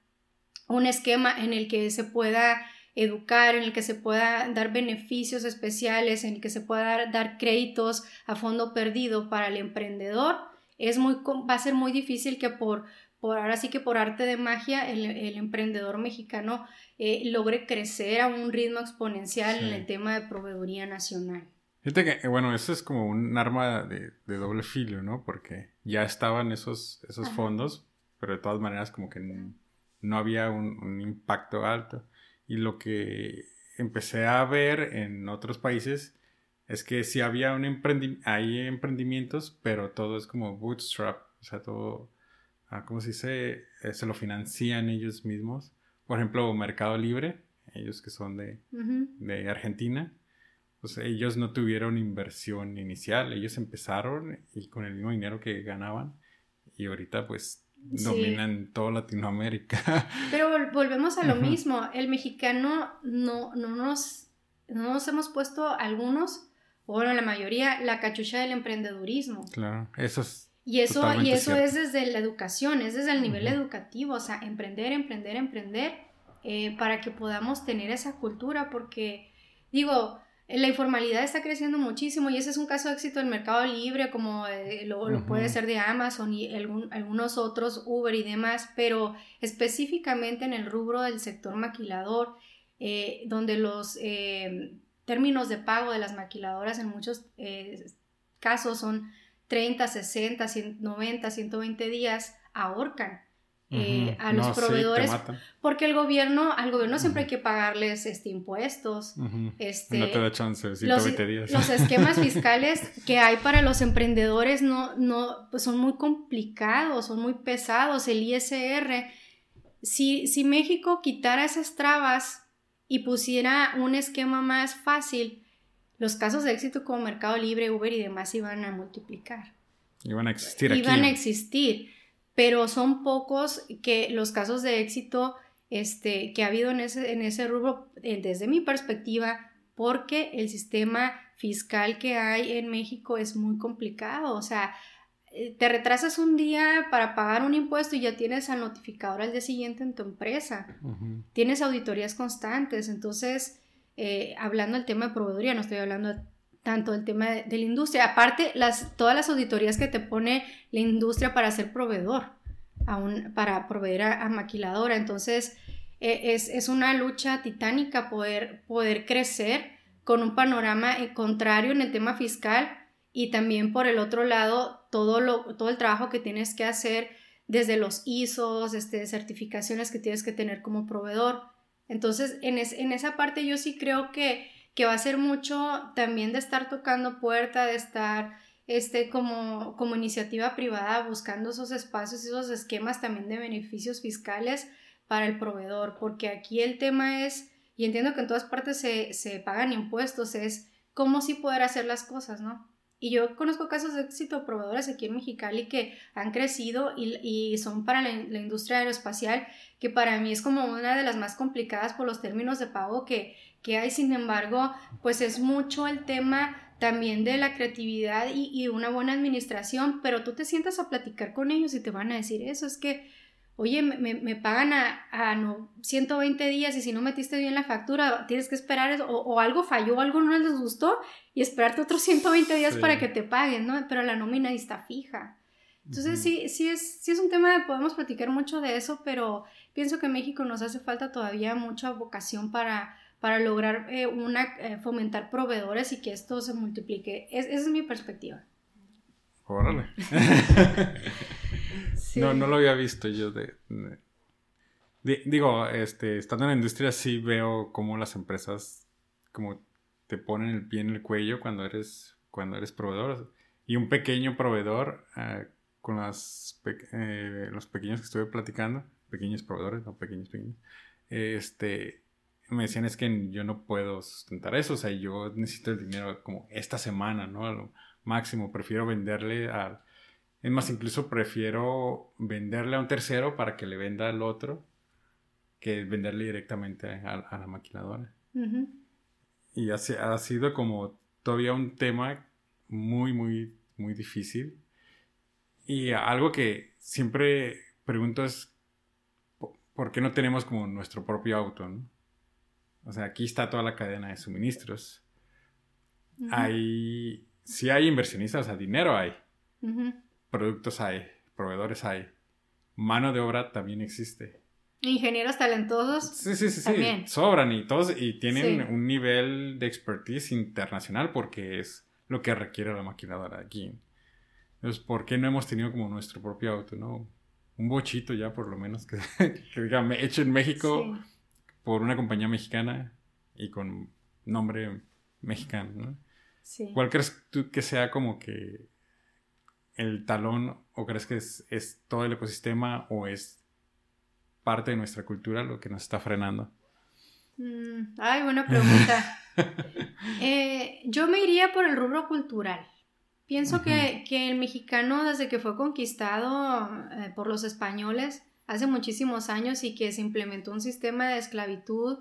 un esquema en el que se pueda educar, en el que se pueda dar beneficios especiales, en el que se pueda dar, dar créditos a fondo perdido para el emprendedor, es muy, va a ser muy difícil que por, por ahora sí que por arte de magia el, el emprendedor mexicano eh, logre crecer a un ritmo exponencial en
Sí.
el tema de proveeduría nacional.
Fíjate que, eh, bueno, eso es como un arma de, de doble filo, ¿no? Porque ya estaban esos, esos
Ajá.
fondos, pero de todas maneras como que n- no había un, un impacto alto. Y lo que empecé a ver en otros países es que sí había un emprendi hay emprendimientos, pero todo es como bootstrap, o sea, todo, ah, ¿cómo se dice? Eh, se lo financian ellos mismos. Por ejemplo, Mercado Libre, ellos que son de,
Ujú.
de Argentina, pues ellos no tuvieron inversión inicial, ellos empezaron y con el mismo dinero que ganaban y ahorita pues
Sí.
dominan toda Latinoamérica.
Pero vol- volvemos a lo
Ujú.
mismo, el mexicano no, no, nos, no nos hemos puesto algunos, o bueno, la mayoría, la cachucha del emprendedurismo.
claro, eso es
Y eso, y eso
cierto.
es desde la educación, es desde el nivel educativo, o sea, emprender, emprender, emprender, eh, para que podamos tener esa cultura, porque digo, la informalidad está creciendo muchísimo y ese es un caso de éxito del mercado libre, como eh, lo, puede ser de Amazon y algunos otros, Uber y demás, pero específicamente en el rubro del sector maquilador, eh, donde los términos de pago de las maquiladoras en muchos casos son 30, 60, 90, 120 días, ahorcan. Eh, a los proveedores porque el gobierno al gobierno siempre hay que pagarles este impuestos este
no te da chance los, días.
los esquemas fiscales que hay para los emprendedores no no pues son muy complicados son muy pesados el ISR si si México quitara esas trabas y pusiera un esquema más fácil los casos de éxito como Mercado Libre Uber y demás iban a multiplicar
iban a existir
iban a existir pero son pocos que los casos de éxito este, que ha habido en ese, en ese rubro, eh, desde mi perspectiva, porque el sistema fiscal que hay en México es muy complicado. O sea, eh, te retrasas un día para pagar un impuesto y ya tienes al notificador al día siguiente en tu empresa. Tienes auditorías constantes. Entonces, eh, hablando del tema de proveeduría, no estoy hablando tanto del tema de, la industria. Aparte, las, todas las auditorías que te pone la industria para ser proveedor, para proveer a, maquiladora. Entonces, e, es, una lucha titánica poder, poder crecer con un panorama contrario en el tema fiscal y también por el otro lado todo, lo, todo el trabajo que tienes que hacer desde los ISOs, este, certificaciones que tienes que tener como proveedor. Entonces, en, en esa parte yo sí creo que que va a ser mucho también de estar tocando puerta, de estar este, como, como iniciativa privada buscando esos espacios, esos esquemas también de beneficios fiscales para el proveedor, porque aquí el tema es, y entiendo que en todas partes se, se pagan impuestos, es cómo sí poder hacer las cosas, ¿no? Y yo conozco casos de éxito proveedores aquí en Mexicali que han crecido y, y son para la, industria aeroespacial, que para mí es como una de las más complicadas por los términos de pago que, que hay, sin embargo, pues es mucho el tema también de la creatividad y, una buena administración, pero tú te sientas a platicar con ellos y te van a decir eso, es que, oye, me, pagan a, no, 120 días y si no metiste bien la factura, tienes que esperar eso, o, algo falló, algo no les gustó y esperarte otros 120 días para que te paguen, ¿no? Pero la nómina ahí está fija. Entonces sí, sí es, sí es un tema, podemos platicar mucho de eso, pero pienso que en México nos hace falta todavía mucha vocación para para lograr eh, una, eh, fomentar proveedores y que esto se multiplique. esa es mi perspectiva.
Órale. No, no lo había visto yo de, digo, este, estando en la industria sí veo cómo las empresas como te ponen el pie en el cuello cuando eres, cuando eres proveedor. Y un pequeño proveedor, eh, con las los pequeños que estuve platicando, pequeños proveedores, no pequeños, pequeños, este, me decían es que yo no puedo sustentar eso, o sea, yo necesito el dinero como esta semana, ¿no? A lo máximo, prefiero venderle a... Es más, incluso prefiero venderle a un tercero para que le venda al otro que venderle directamente a, la maquiladora. Y ha, ha sido como todavía un tema muy, muy, muy difícil. Y algo que siempre pregunto es, ¿por qué no tenemos como nuestro propio auto? ¿no? O sea, aquí está toda la cadena de suministros. Hay, si hay inversionistas, o sea, dinero hay. Productos hay, proveedores hay. Mano de obra también existe.
Ingenieros talentosos.
Sí, sí, sí, sí. Sobran y todos y tienen un nivel de expertise internacional porque es lo que requiere la maquinadora aquí. Entonces, ¿por qué no hemos tenido como nuestro propio auto, no? Un bochito ya, por lo menos, que, que diga, hecho en México por una compañía mexicana y con nombre mexicano, ¿no? Sí. ¿Cuál crees tú que sea como que el talón o crees que es, todo el ecosistema o es parte de nuestra cultura lo que nos está frenando?
Mm, ay, buena pregunta. Eh, yo me iría por el rubro cultural. Pienso que, el mexicano, desde que fue conquistado eh, por los españoles, hace muchísimos años y que se implementó un sistema de esclavitud,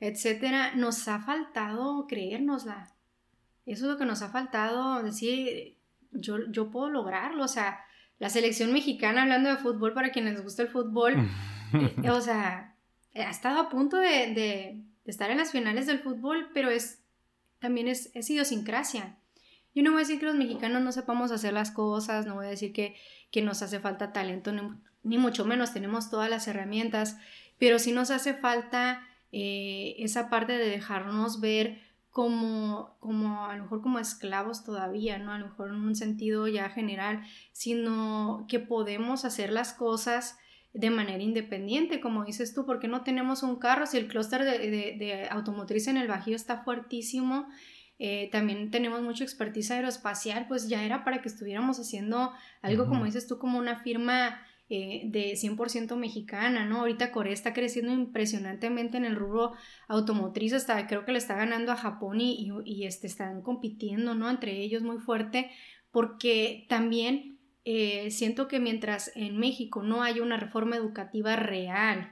etcétera, nos ha faltado creérnosla. Eso es lo que nos ha faltado decir, yo, yo puedo lograrlo, o sea, la selección mexicana, hablando de fútbol, para quienes les gusta el fútbol, eh, o sea, ha estado a punto de, de, estar en las finales del fútbol, pero es también es, es idiosincrasia. Yo no voy a decir que los mexicanos no sepamos hacer las cosas, no voy a decir que, que nos hace falta talento, ni, mucho menos, tenemos todas las herramientas, pero sí nos hace falta eh, esa parte de dejarnos ver como, como a lo mejor como esclavos todavía, ¿no? A lo mejor en un sentido ya general, sino que podemos hacer las cosas de manera independiente, como dices tú, porque no tenemos un carro si el clúster de, de, automotriz en el Bajío está fuertísimo eh, también tenemos mucha expertise aeroespacial, pues ya era para que estuviéramos haciendo algo, como dices tú, como una firma eh, de 100% mexicana, ¿no? Ahorita Corea está creciendo impresionantemente en el rubro automotriz, hasta creo que le está ganando a Japón y, y, este, están compitiendo, ¿no? Entre ellos muy fuerte, porque también eh, siento que mientras en México no haya una reforma educativa real,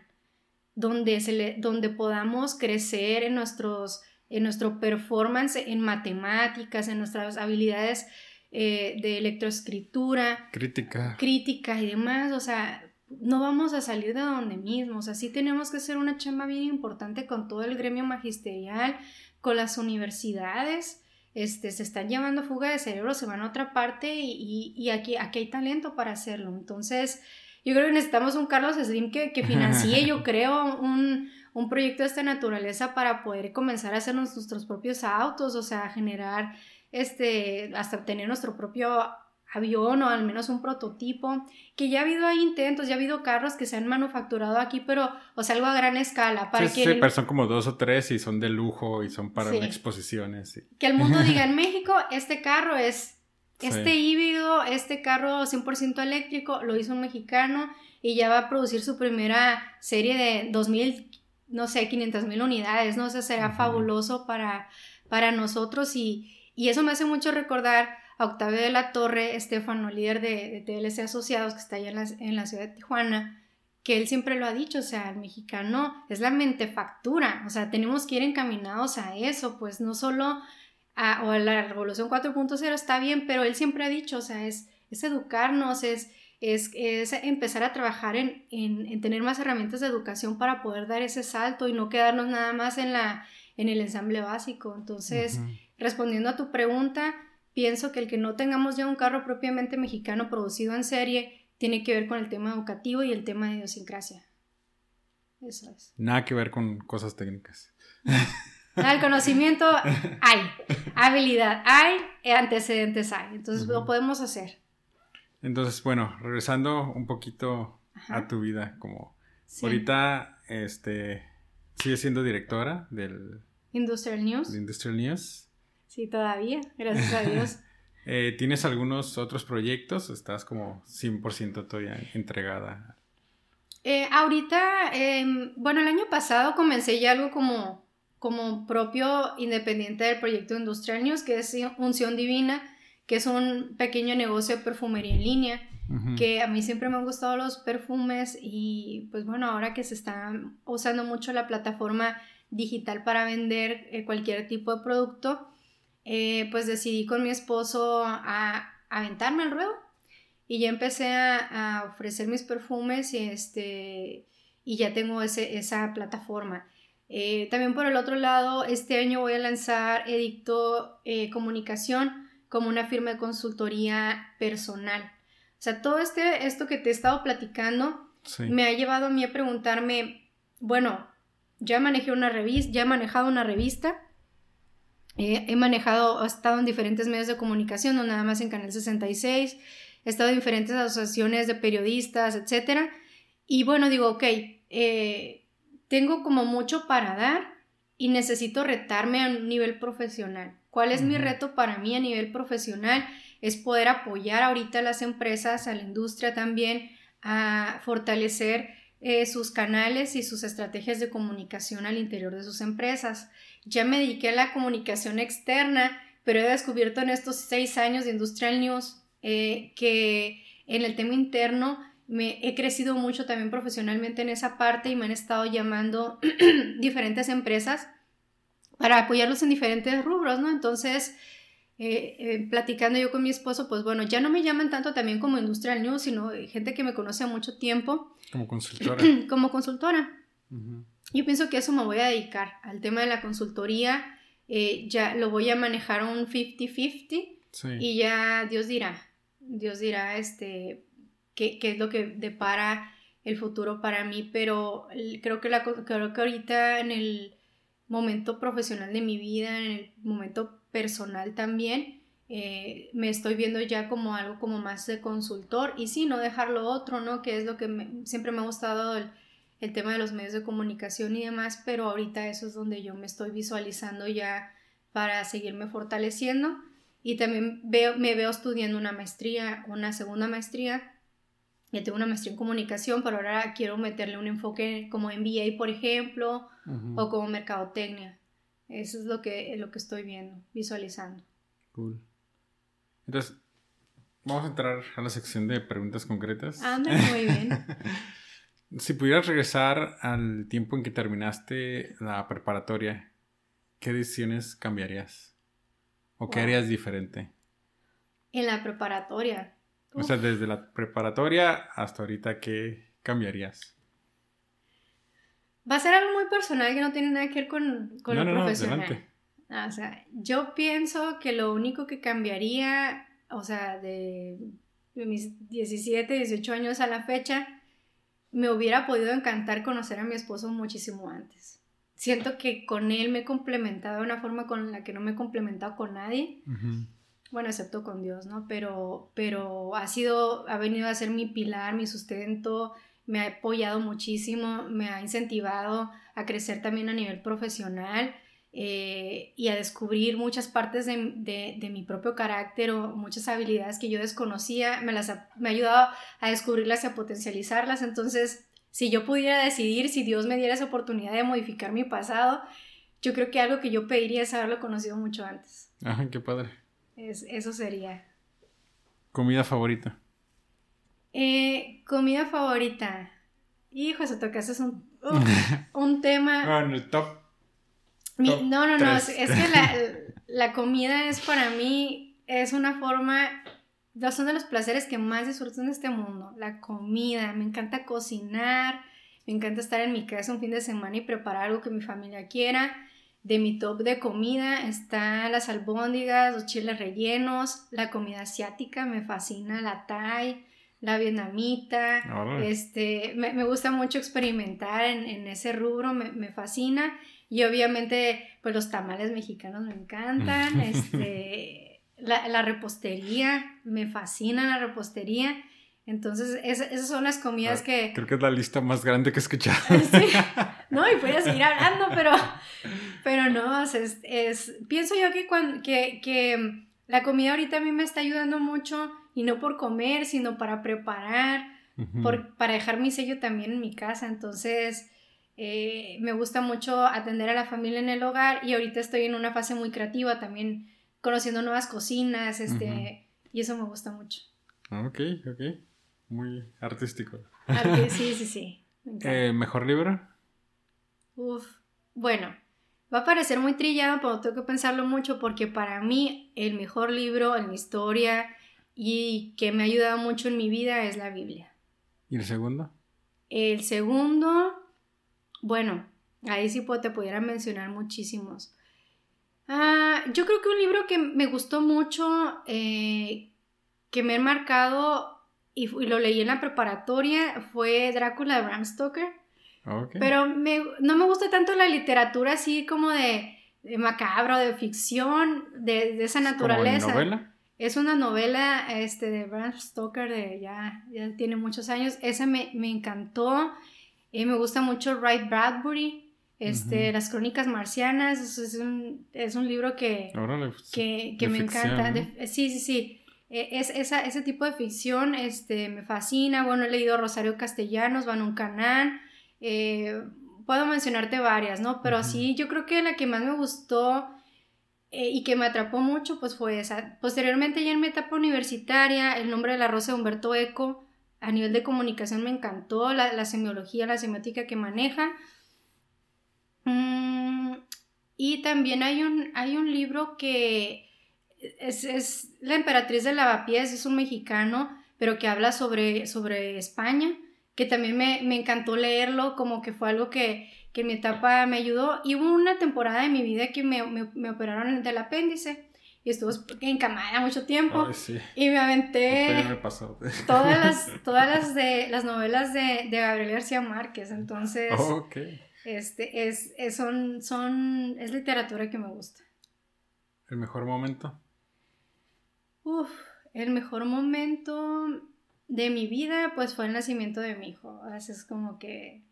donde, donde podamos crecer en nuestros en nuestro performance en matemáticas, en nuestras habilidades eh, de electroescritura,
crítica.
crítica y demás, o sea, no vamos a salir de donde mismo, o sea, sí tenemos que hacer una chamba bien importante con todo el gremio magisterial, con las universidades, este, se están llevando fuga de cerebro, se van a otra parte y, y, aquí, aquí hay talento para hacerlo, entonces yo creo que necesitamos un Carlos Slim que, que financie, yo creo, un, un proyecto de esta naturaleza para poder comenzar a hacer nuestros propios autos, o sea, generar, este, hasta tener nuestro propio avión o al menos un prototipo, que ya ha habido ahí intentos, ya ha habido carros que se han manufacturado aquí, pero, o sea, algo a gran escala.
Para sí, sí, pero son como dos o tres y son de lujo y son para exposiciones.
Que el mundo diga, en México, este carro es, este híbrido, este carro 100% eléctrico, lo hizo un mexicano y ya va a producir su primera serie de 2000 no sé, 500 mil unidades, ¿no? O sea, será fabuloso para, para nosotros y, eso me hace mucho recordar a Octavio de la Torre, Estefano, líder de, de TLC Asociados, que está allá en la, en ciudad de Tijuana, que él siempre lo ha dicho, o sea, el mexicano es la mentefactura, o sea, tenemos que ir encaminados a eso, pues no solo a, o la revolución 4.0 está bien, pero él siempre ha dicho, o sea, es, es educarnos, es es, empezar a trabajar en, tener más herramientas de educación para poder dar ese salto y no quedarnos nada más en, la, en el ensamble básico. Entonces, respondiendo a tu pregunta, pienso que el que no tengamos ya un carro propiamente mexicano producido en serie tiene que ver con el tema educativo y el tema de idiosincrasia. Eso es.
Nada que ver con cosas técnicas.
el conocimiento hay, habilidad hay, antecedentes hay, entonces lo podemos hacer.
Entonces, bueno, regresando un poquito a tu vida, como ahorita, este, sigues siendo directora del
Industrial News.
Industrial News.
Sí, todavía, gracias a Dios.
Eh, ¿Tienes algunos otros proyectos? ¿Estás como 100% todavía entregada?
Eh, ahorita, em, bueno, el año pasado comencé ya algo como, como propio independiente del proyecto Industrial News, que es Unción Divina que es un pequeño negocio de perfumería en línea, que a mí siempre me han gustado los perfumes y pues bueno, ahora que se está usando mucho la plataforma digital para vender eh, cualquier tipo de producto, eh, pues decidí con mi esposo a, aventarme al ruedo y ya empecé a, ofrecer mis perfumes y, este, y ya tengo ese, esa plataforma. Eh, también por el otro lado, este año voy a lanzar Edicto Comunicación, como una firma de consultoría personal. O sea, todo este, esto que te he estado platicando me ha llevado a mí a preguntarme, bueno, ya manejé una revista, ya he manejado una revista, eh, he manejado, he estado en diferentes medios de comunicación, no nada más en Canal 66, he estado en diferentes asociaciones de periodistas, etc. Y bueno, digo, ok, eh, tengo como mucho para dar y necesito retarme a un nivel profesional. ¿Cuál es mi reto para mí a nivel profesional? Es poder apoyar ahorita a las empresas, a la industria también, a fortalecer eh, sus canales y sus estrategias de comunicación al interior de sus empresas. Ya me dediqué a la comunicación externa, pero he descubierto en estos seis años de Industrial News eh, que en el tema interno me he crecido mucho también profesionalmente en esa parte y me han estado llamando diferentes empresas para apoyarlos en diferentes rubros, ¿no? Entonces, eh, eh, platicando yo con mi esposo, pues bueno, ya no me llaman tanto también como Industrial News, sino gente que me conoce a mucho tiempo.
Como consultora.
como consultora. Yo pienso que eso me voy a dedicar, al tema de la consultoría, eh, ya lo voy a manejar un 50-50 y ya Dios dirá, Dios dirá este, qué, qué, es lo que depara el futuro para mí, pero creo que, la, creo que ahorita en el momento profesional de mi vida, en el momento personal también, eh, me estoy viendo ya como algo como más de consultor y sí, no dejar lo otro, ¿no? Que es lo que siempre me ha gustado el, el, tema de los medios de comunicación y demás, pero ahorita eso es donde yo me estoy visualizando ya para seguirme fortaleciendo y también veo, me veo estudiando una maestría, una segunda maestría. Ya tengo una maestría en comunicación, pero ahora quiero meterle un enfoque como MBA, por ejemplo, o como mercadotecnia. Eso es lo que, lo que estoy viendo, visualizando. Cool.
Entonces, vamos a entrar a la sección de preguntas concretas.
Anda, muy bien.
si pudieras regresar al tiempo en que terminaste la preparatoria, ¿qué decisiones cambiarías? ¿O qué harías diferente?
En la preparatoria.
O sea, desde la preparatoria hasta ahorita, ¿qué cambiarías?
Va a ser algo muy personal que no tiene nada que ver con, con lo profesional. Ah, o sea, yo pienso que lo único que cambiaría, o sea, de, mis 17, 18 años a la fecha, me hubiera podido encantar conocer a mi esposo muchísimo antes. Siento que con él me he complementado de una forma con la que no me he complementado con nadie. Bueno, excepto con Dios, ¿no? Pero, pero ha sido, ha venido a ser mi pilar, mi sustento, me ha apoyado muchísimo, me ha incentivado a crecer también a nivel profesional eh, y a descubrir muchas partes de, mi propio carácter o muchas habilidades que yo desconocía, me, las ha, me ha ayudado a descubrirlas y a potencializarlas. Entonces, si yo pudiera decidir, si Dios me diera esa oportunidad de modificar mi pasado, yo creo que algo que yo pediría es haberlo conocido mucho antes.
Ajá, qué padre.
Es, eso sería.
¿Comida favorita?
Eh, comida favorita. Hijo, eso es un, un tema.
Bueno, el top.
No, no, no, es, que la, la, comida es para mí, es una forma, son de los placeres que más disfruto en este mundo. La comida, me encanta cocinar, me encanta estar en mi casa un fin de semana y preparar algo que mi familia quiera. De mi top de comida están las albóndigas, los chiles rellenos, la comida asiática, me fascina la thai, la vietnamita, este, me, gusta mucho experimentar en, ese rubro, me, fascina y obviamente pues los tamales mexicanos me encantan, este, la, repostería, me fascina la repostería. Entonces, esas son las comidas ah, que...
Creo que es la lista más grande que he escuchado.
no, y voy a seguir hablando, pero, pero no, es, es, pienso yo que, cuando, que, que la comida ahorita a mí me está ayudando mucho y no por comer, sino para preparar, por, para dejar mi sello también en mi casa. Entonces, eh, me gusta mucho atender a la familia en el hogar y ahorita estoy en una fase muy creativa también, conociendo nuevas cocinas, este, y eso me gusta mucho.
Ok, ok. Muy artístico.
sí, sí, sí.
Eh, ¿Mejor libro?
Uf, bueno, va a parecer muy trillado, pero tengo que pensarlo mucho porque para mí el mejor libro en mi historia y que me ha ayudado mucho en mi vida es la Biblia.
¿Y el segundo?
El segundo, bueno, ahí sí te pudiera mencionar muchísimos. Ah, yo creo que un libro que me gustó mucho, eh, que me ha marcado y, lo leí en la preparatoria, fue Drácula de Bram Stoker. Pero no me gusta tanto la literatura así como de, macabro, de ficción, de, esa naturaleza. ¿Como novela? Es una novela este, de Bram Stoker, de ya, ya tiene muchos años. Esa me, me encantó. Y me gusta mucho Wright Bradbury, este, Las Crónicas Marcianas. Es un, es un libro que, pues, que, que me encanta. sí, sí, sí. E, es, esa, ese tipo de ficción este, me fascina. Bueno, he leído Rosario Castellanos, Van un Canán. Eh, puedo mencionarte varias, ¿no? Pero sí, yo creo que la que más me gustó eh, y que me atrapó mucho, pues fue esa. Posteriormente, ya en mi etapa universitaria, el nombre de la rosa de Humberto Eco, a nivel de comunicación me encantó, la, semiología, la semiótica que maneja. Mm, y también hay un, hay un libro que es, La emperatriz de Lavapiés, es un mexicano, pero que habla sobre, sobre España que también me, me encantó leerlo, como que fue algo que, que en mi etapa me ayudó. Y hubo una temporada de mi vida que me, me, me operaron del apéndice y estuvo encamada mucho tiempo. Y me aventé todas las todas las de las novelas de, de Gabriel García Márquez entonces oh, este es, es, son son es literatura que me gusta.
El mejor momento
Uf, el mejor momento de mi vida pues fue el nacimiento de mi hijo. Veces como que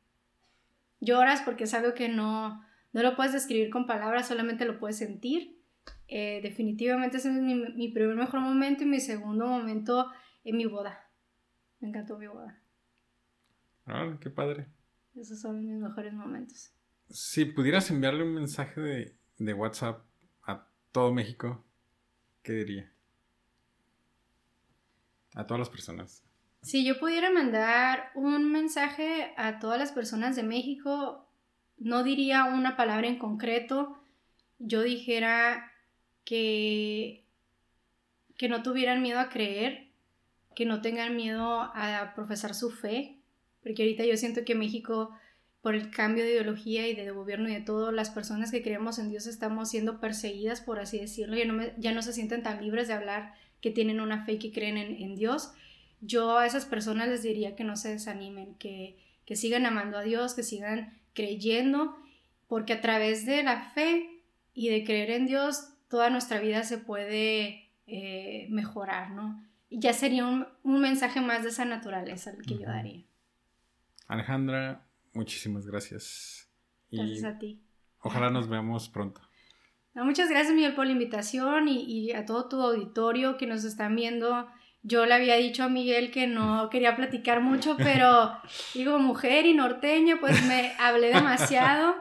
lloras porque es algo que no, no lo puedes describir con palabras, solamente lo puedes sentir. Eh, definitivamente ese es mi, primer mejor momento y mi segundo momento en mi boda. Me encantó mi boda.
Ah, qué padre.
Esos son mis mejores momentos.
Si pudieras enviarle un mensaje de, de WhatsApp a todo México, ¿qué diría? A todas las personas.
Si yo pudiera mandar un mensaje a todas las personas de México, no diría una palabra en concreto, yo dijera que, que no tuvieran miedo a creer, que no tengan miedo a profesar su fe, porque ahorita yo siento que México, por el cambio de ideología y de gobierno y de todo, las personas que creemos en Dios estamos siendo perseguidas, por así decirlo, ya no, ya no se sienten tan libres de hablar que tienen una fe y que creen en, en Dios. Yo a esas personas les diría que no se desanimen, que, sigan amando a Dios, que sigan creyendo, porque a través de la fe y de creer en Dios, toda nuestra vida se puede eh, mejorar, ¿no? Y ya sería un, mensaje más de esa naturaleza el que yo daría.
Alejandra, muchísimas gracias.
Gracias a ti.
Ojalá nos veamos pronto.
muchas gracias, Miguel, por la invitación y, y, a todo tu auditorio que nos están viendo yo le había dicho a Miguel que no quería platicar mucho, pero digo, mujer y norteño, pues me hablé demasiado.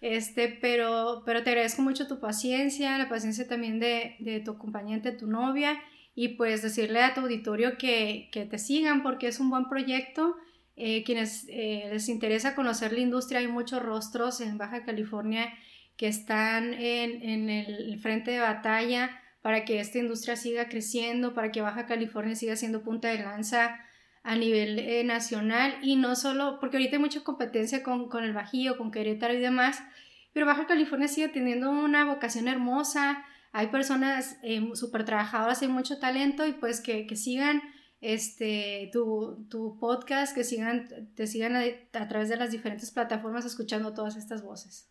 Este, pero, pero te agradezco mucho tu paciencia, la paciencia también de, de tu acompañante, tu novia, y pues decirle a tu auditorio que, que te sigan porque es un buen proyecto. Eh, quienes eh, les interesa conocer la industria, hay muchos rostros en Baja California que están en, en el frente de batalla para que esta industria siga creciendo, para que Baja California siga siendo punta de lanza a nivel eh, nacional y no solo, porque ahorita hay mucha competencia con, el Bajío, con Querétaro y demás, pero Baja California sigue teniendo una vocación hermosa, hay personas eh, súper trabajadoras, hay mucho talento y pues que, sigan este, tu, tu, podcast, que sigan, te sigan a través de las diferentes plataformas escuchando todas estas voces.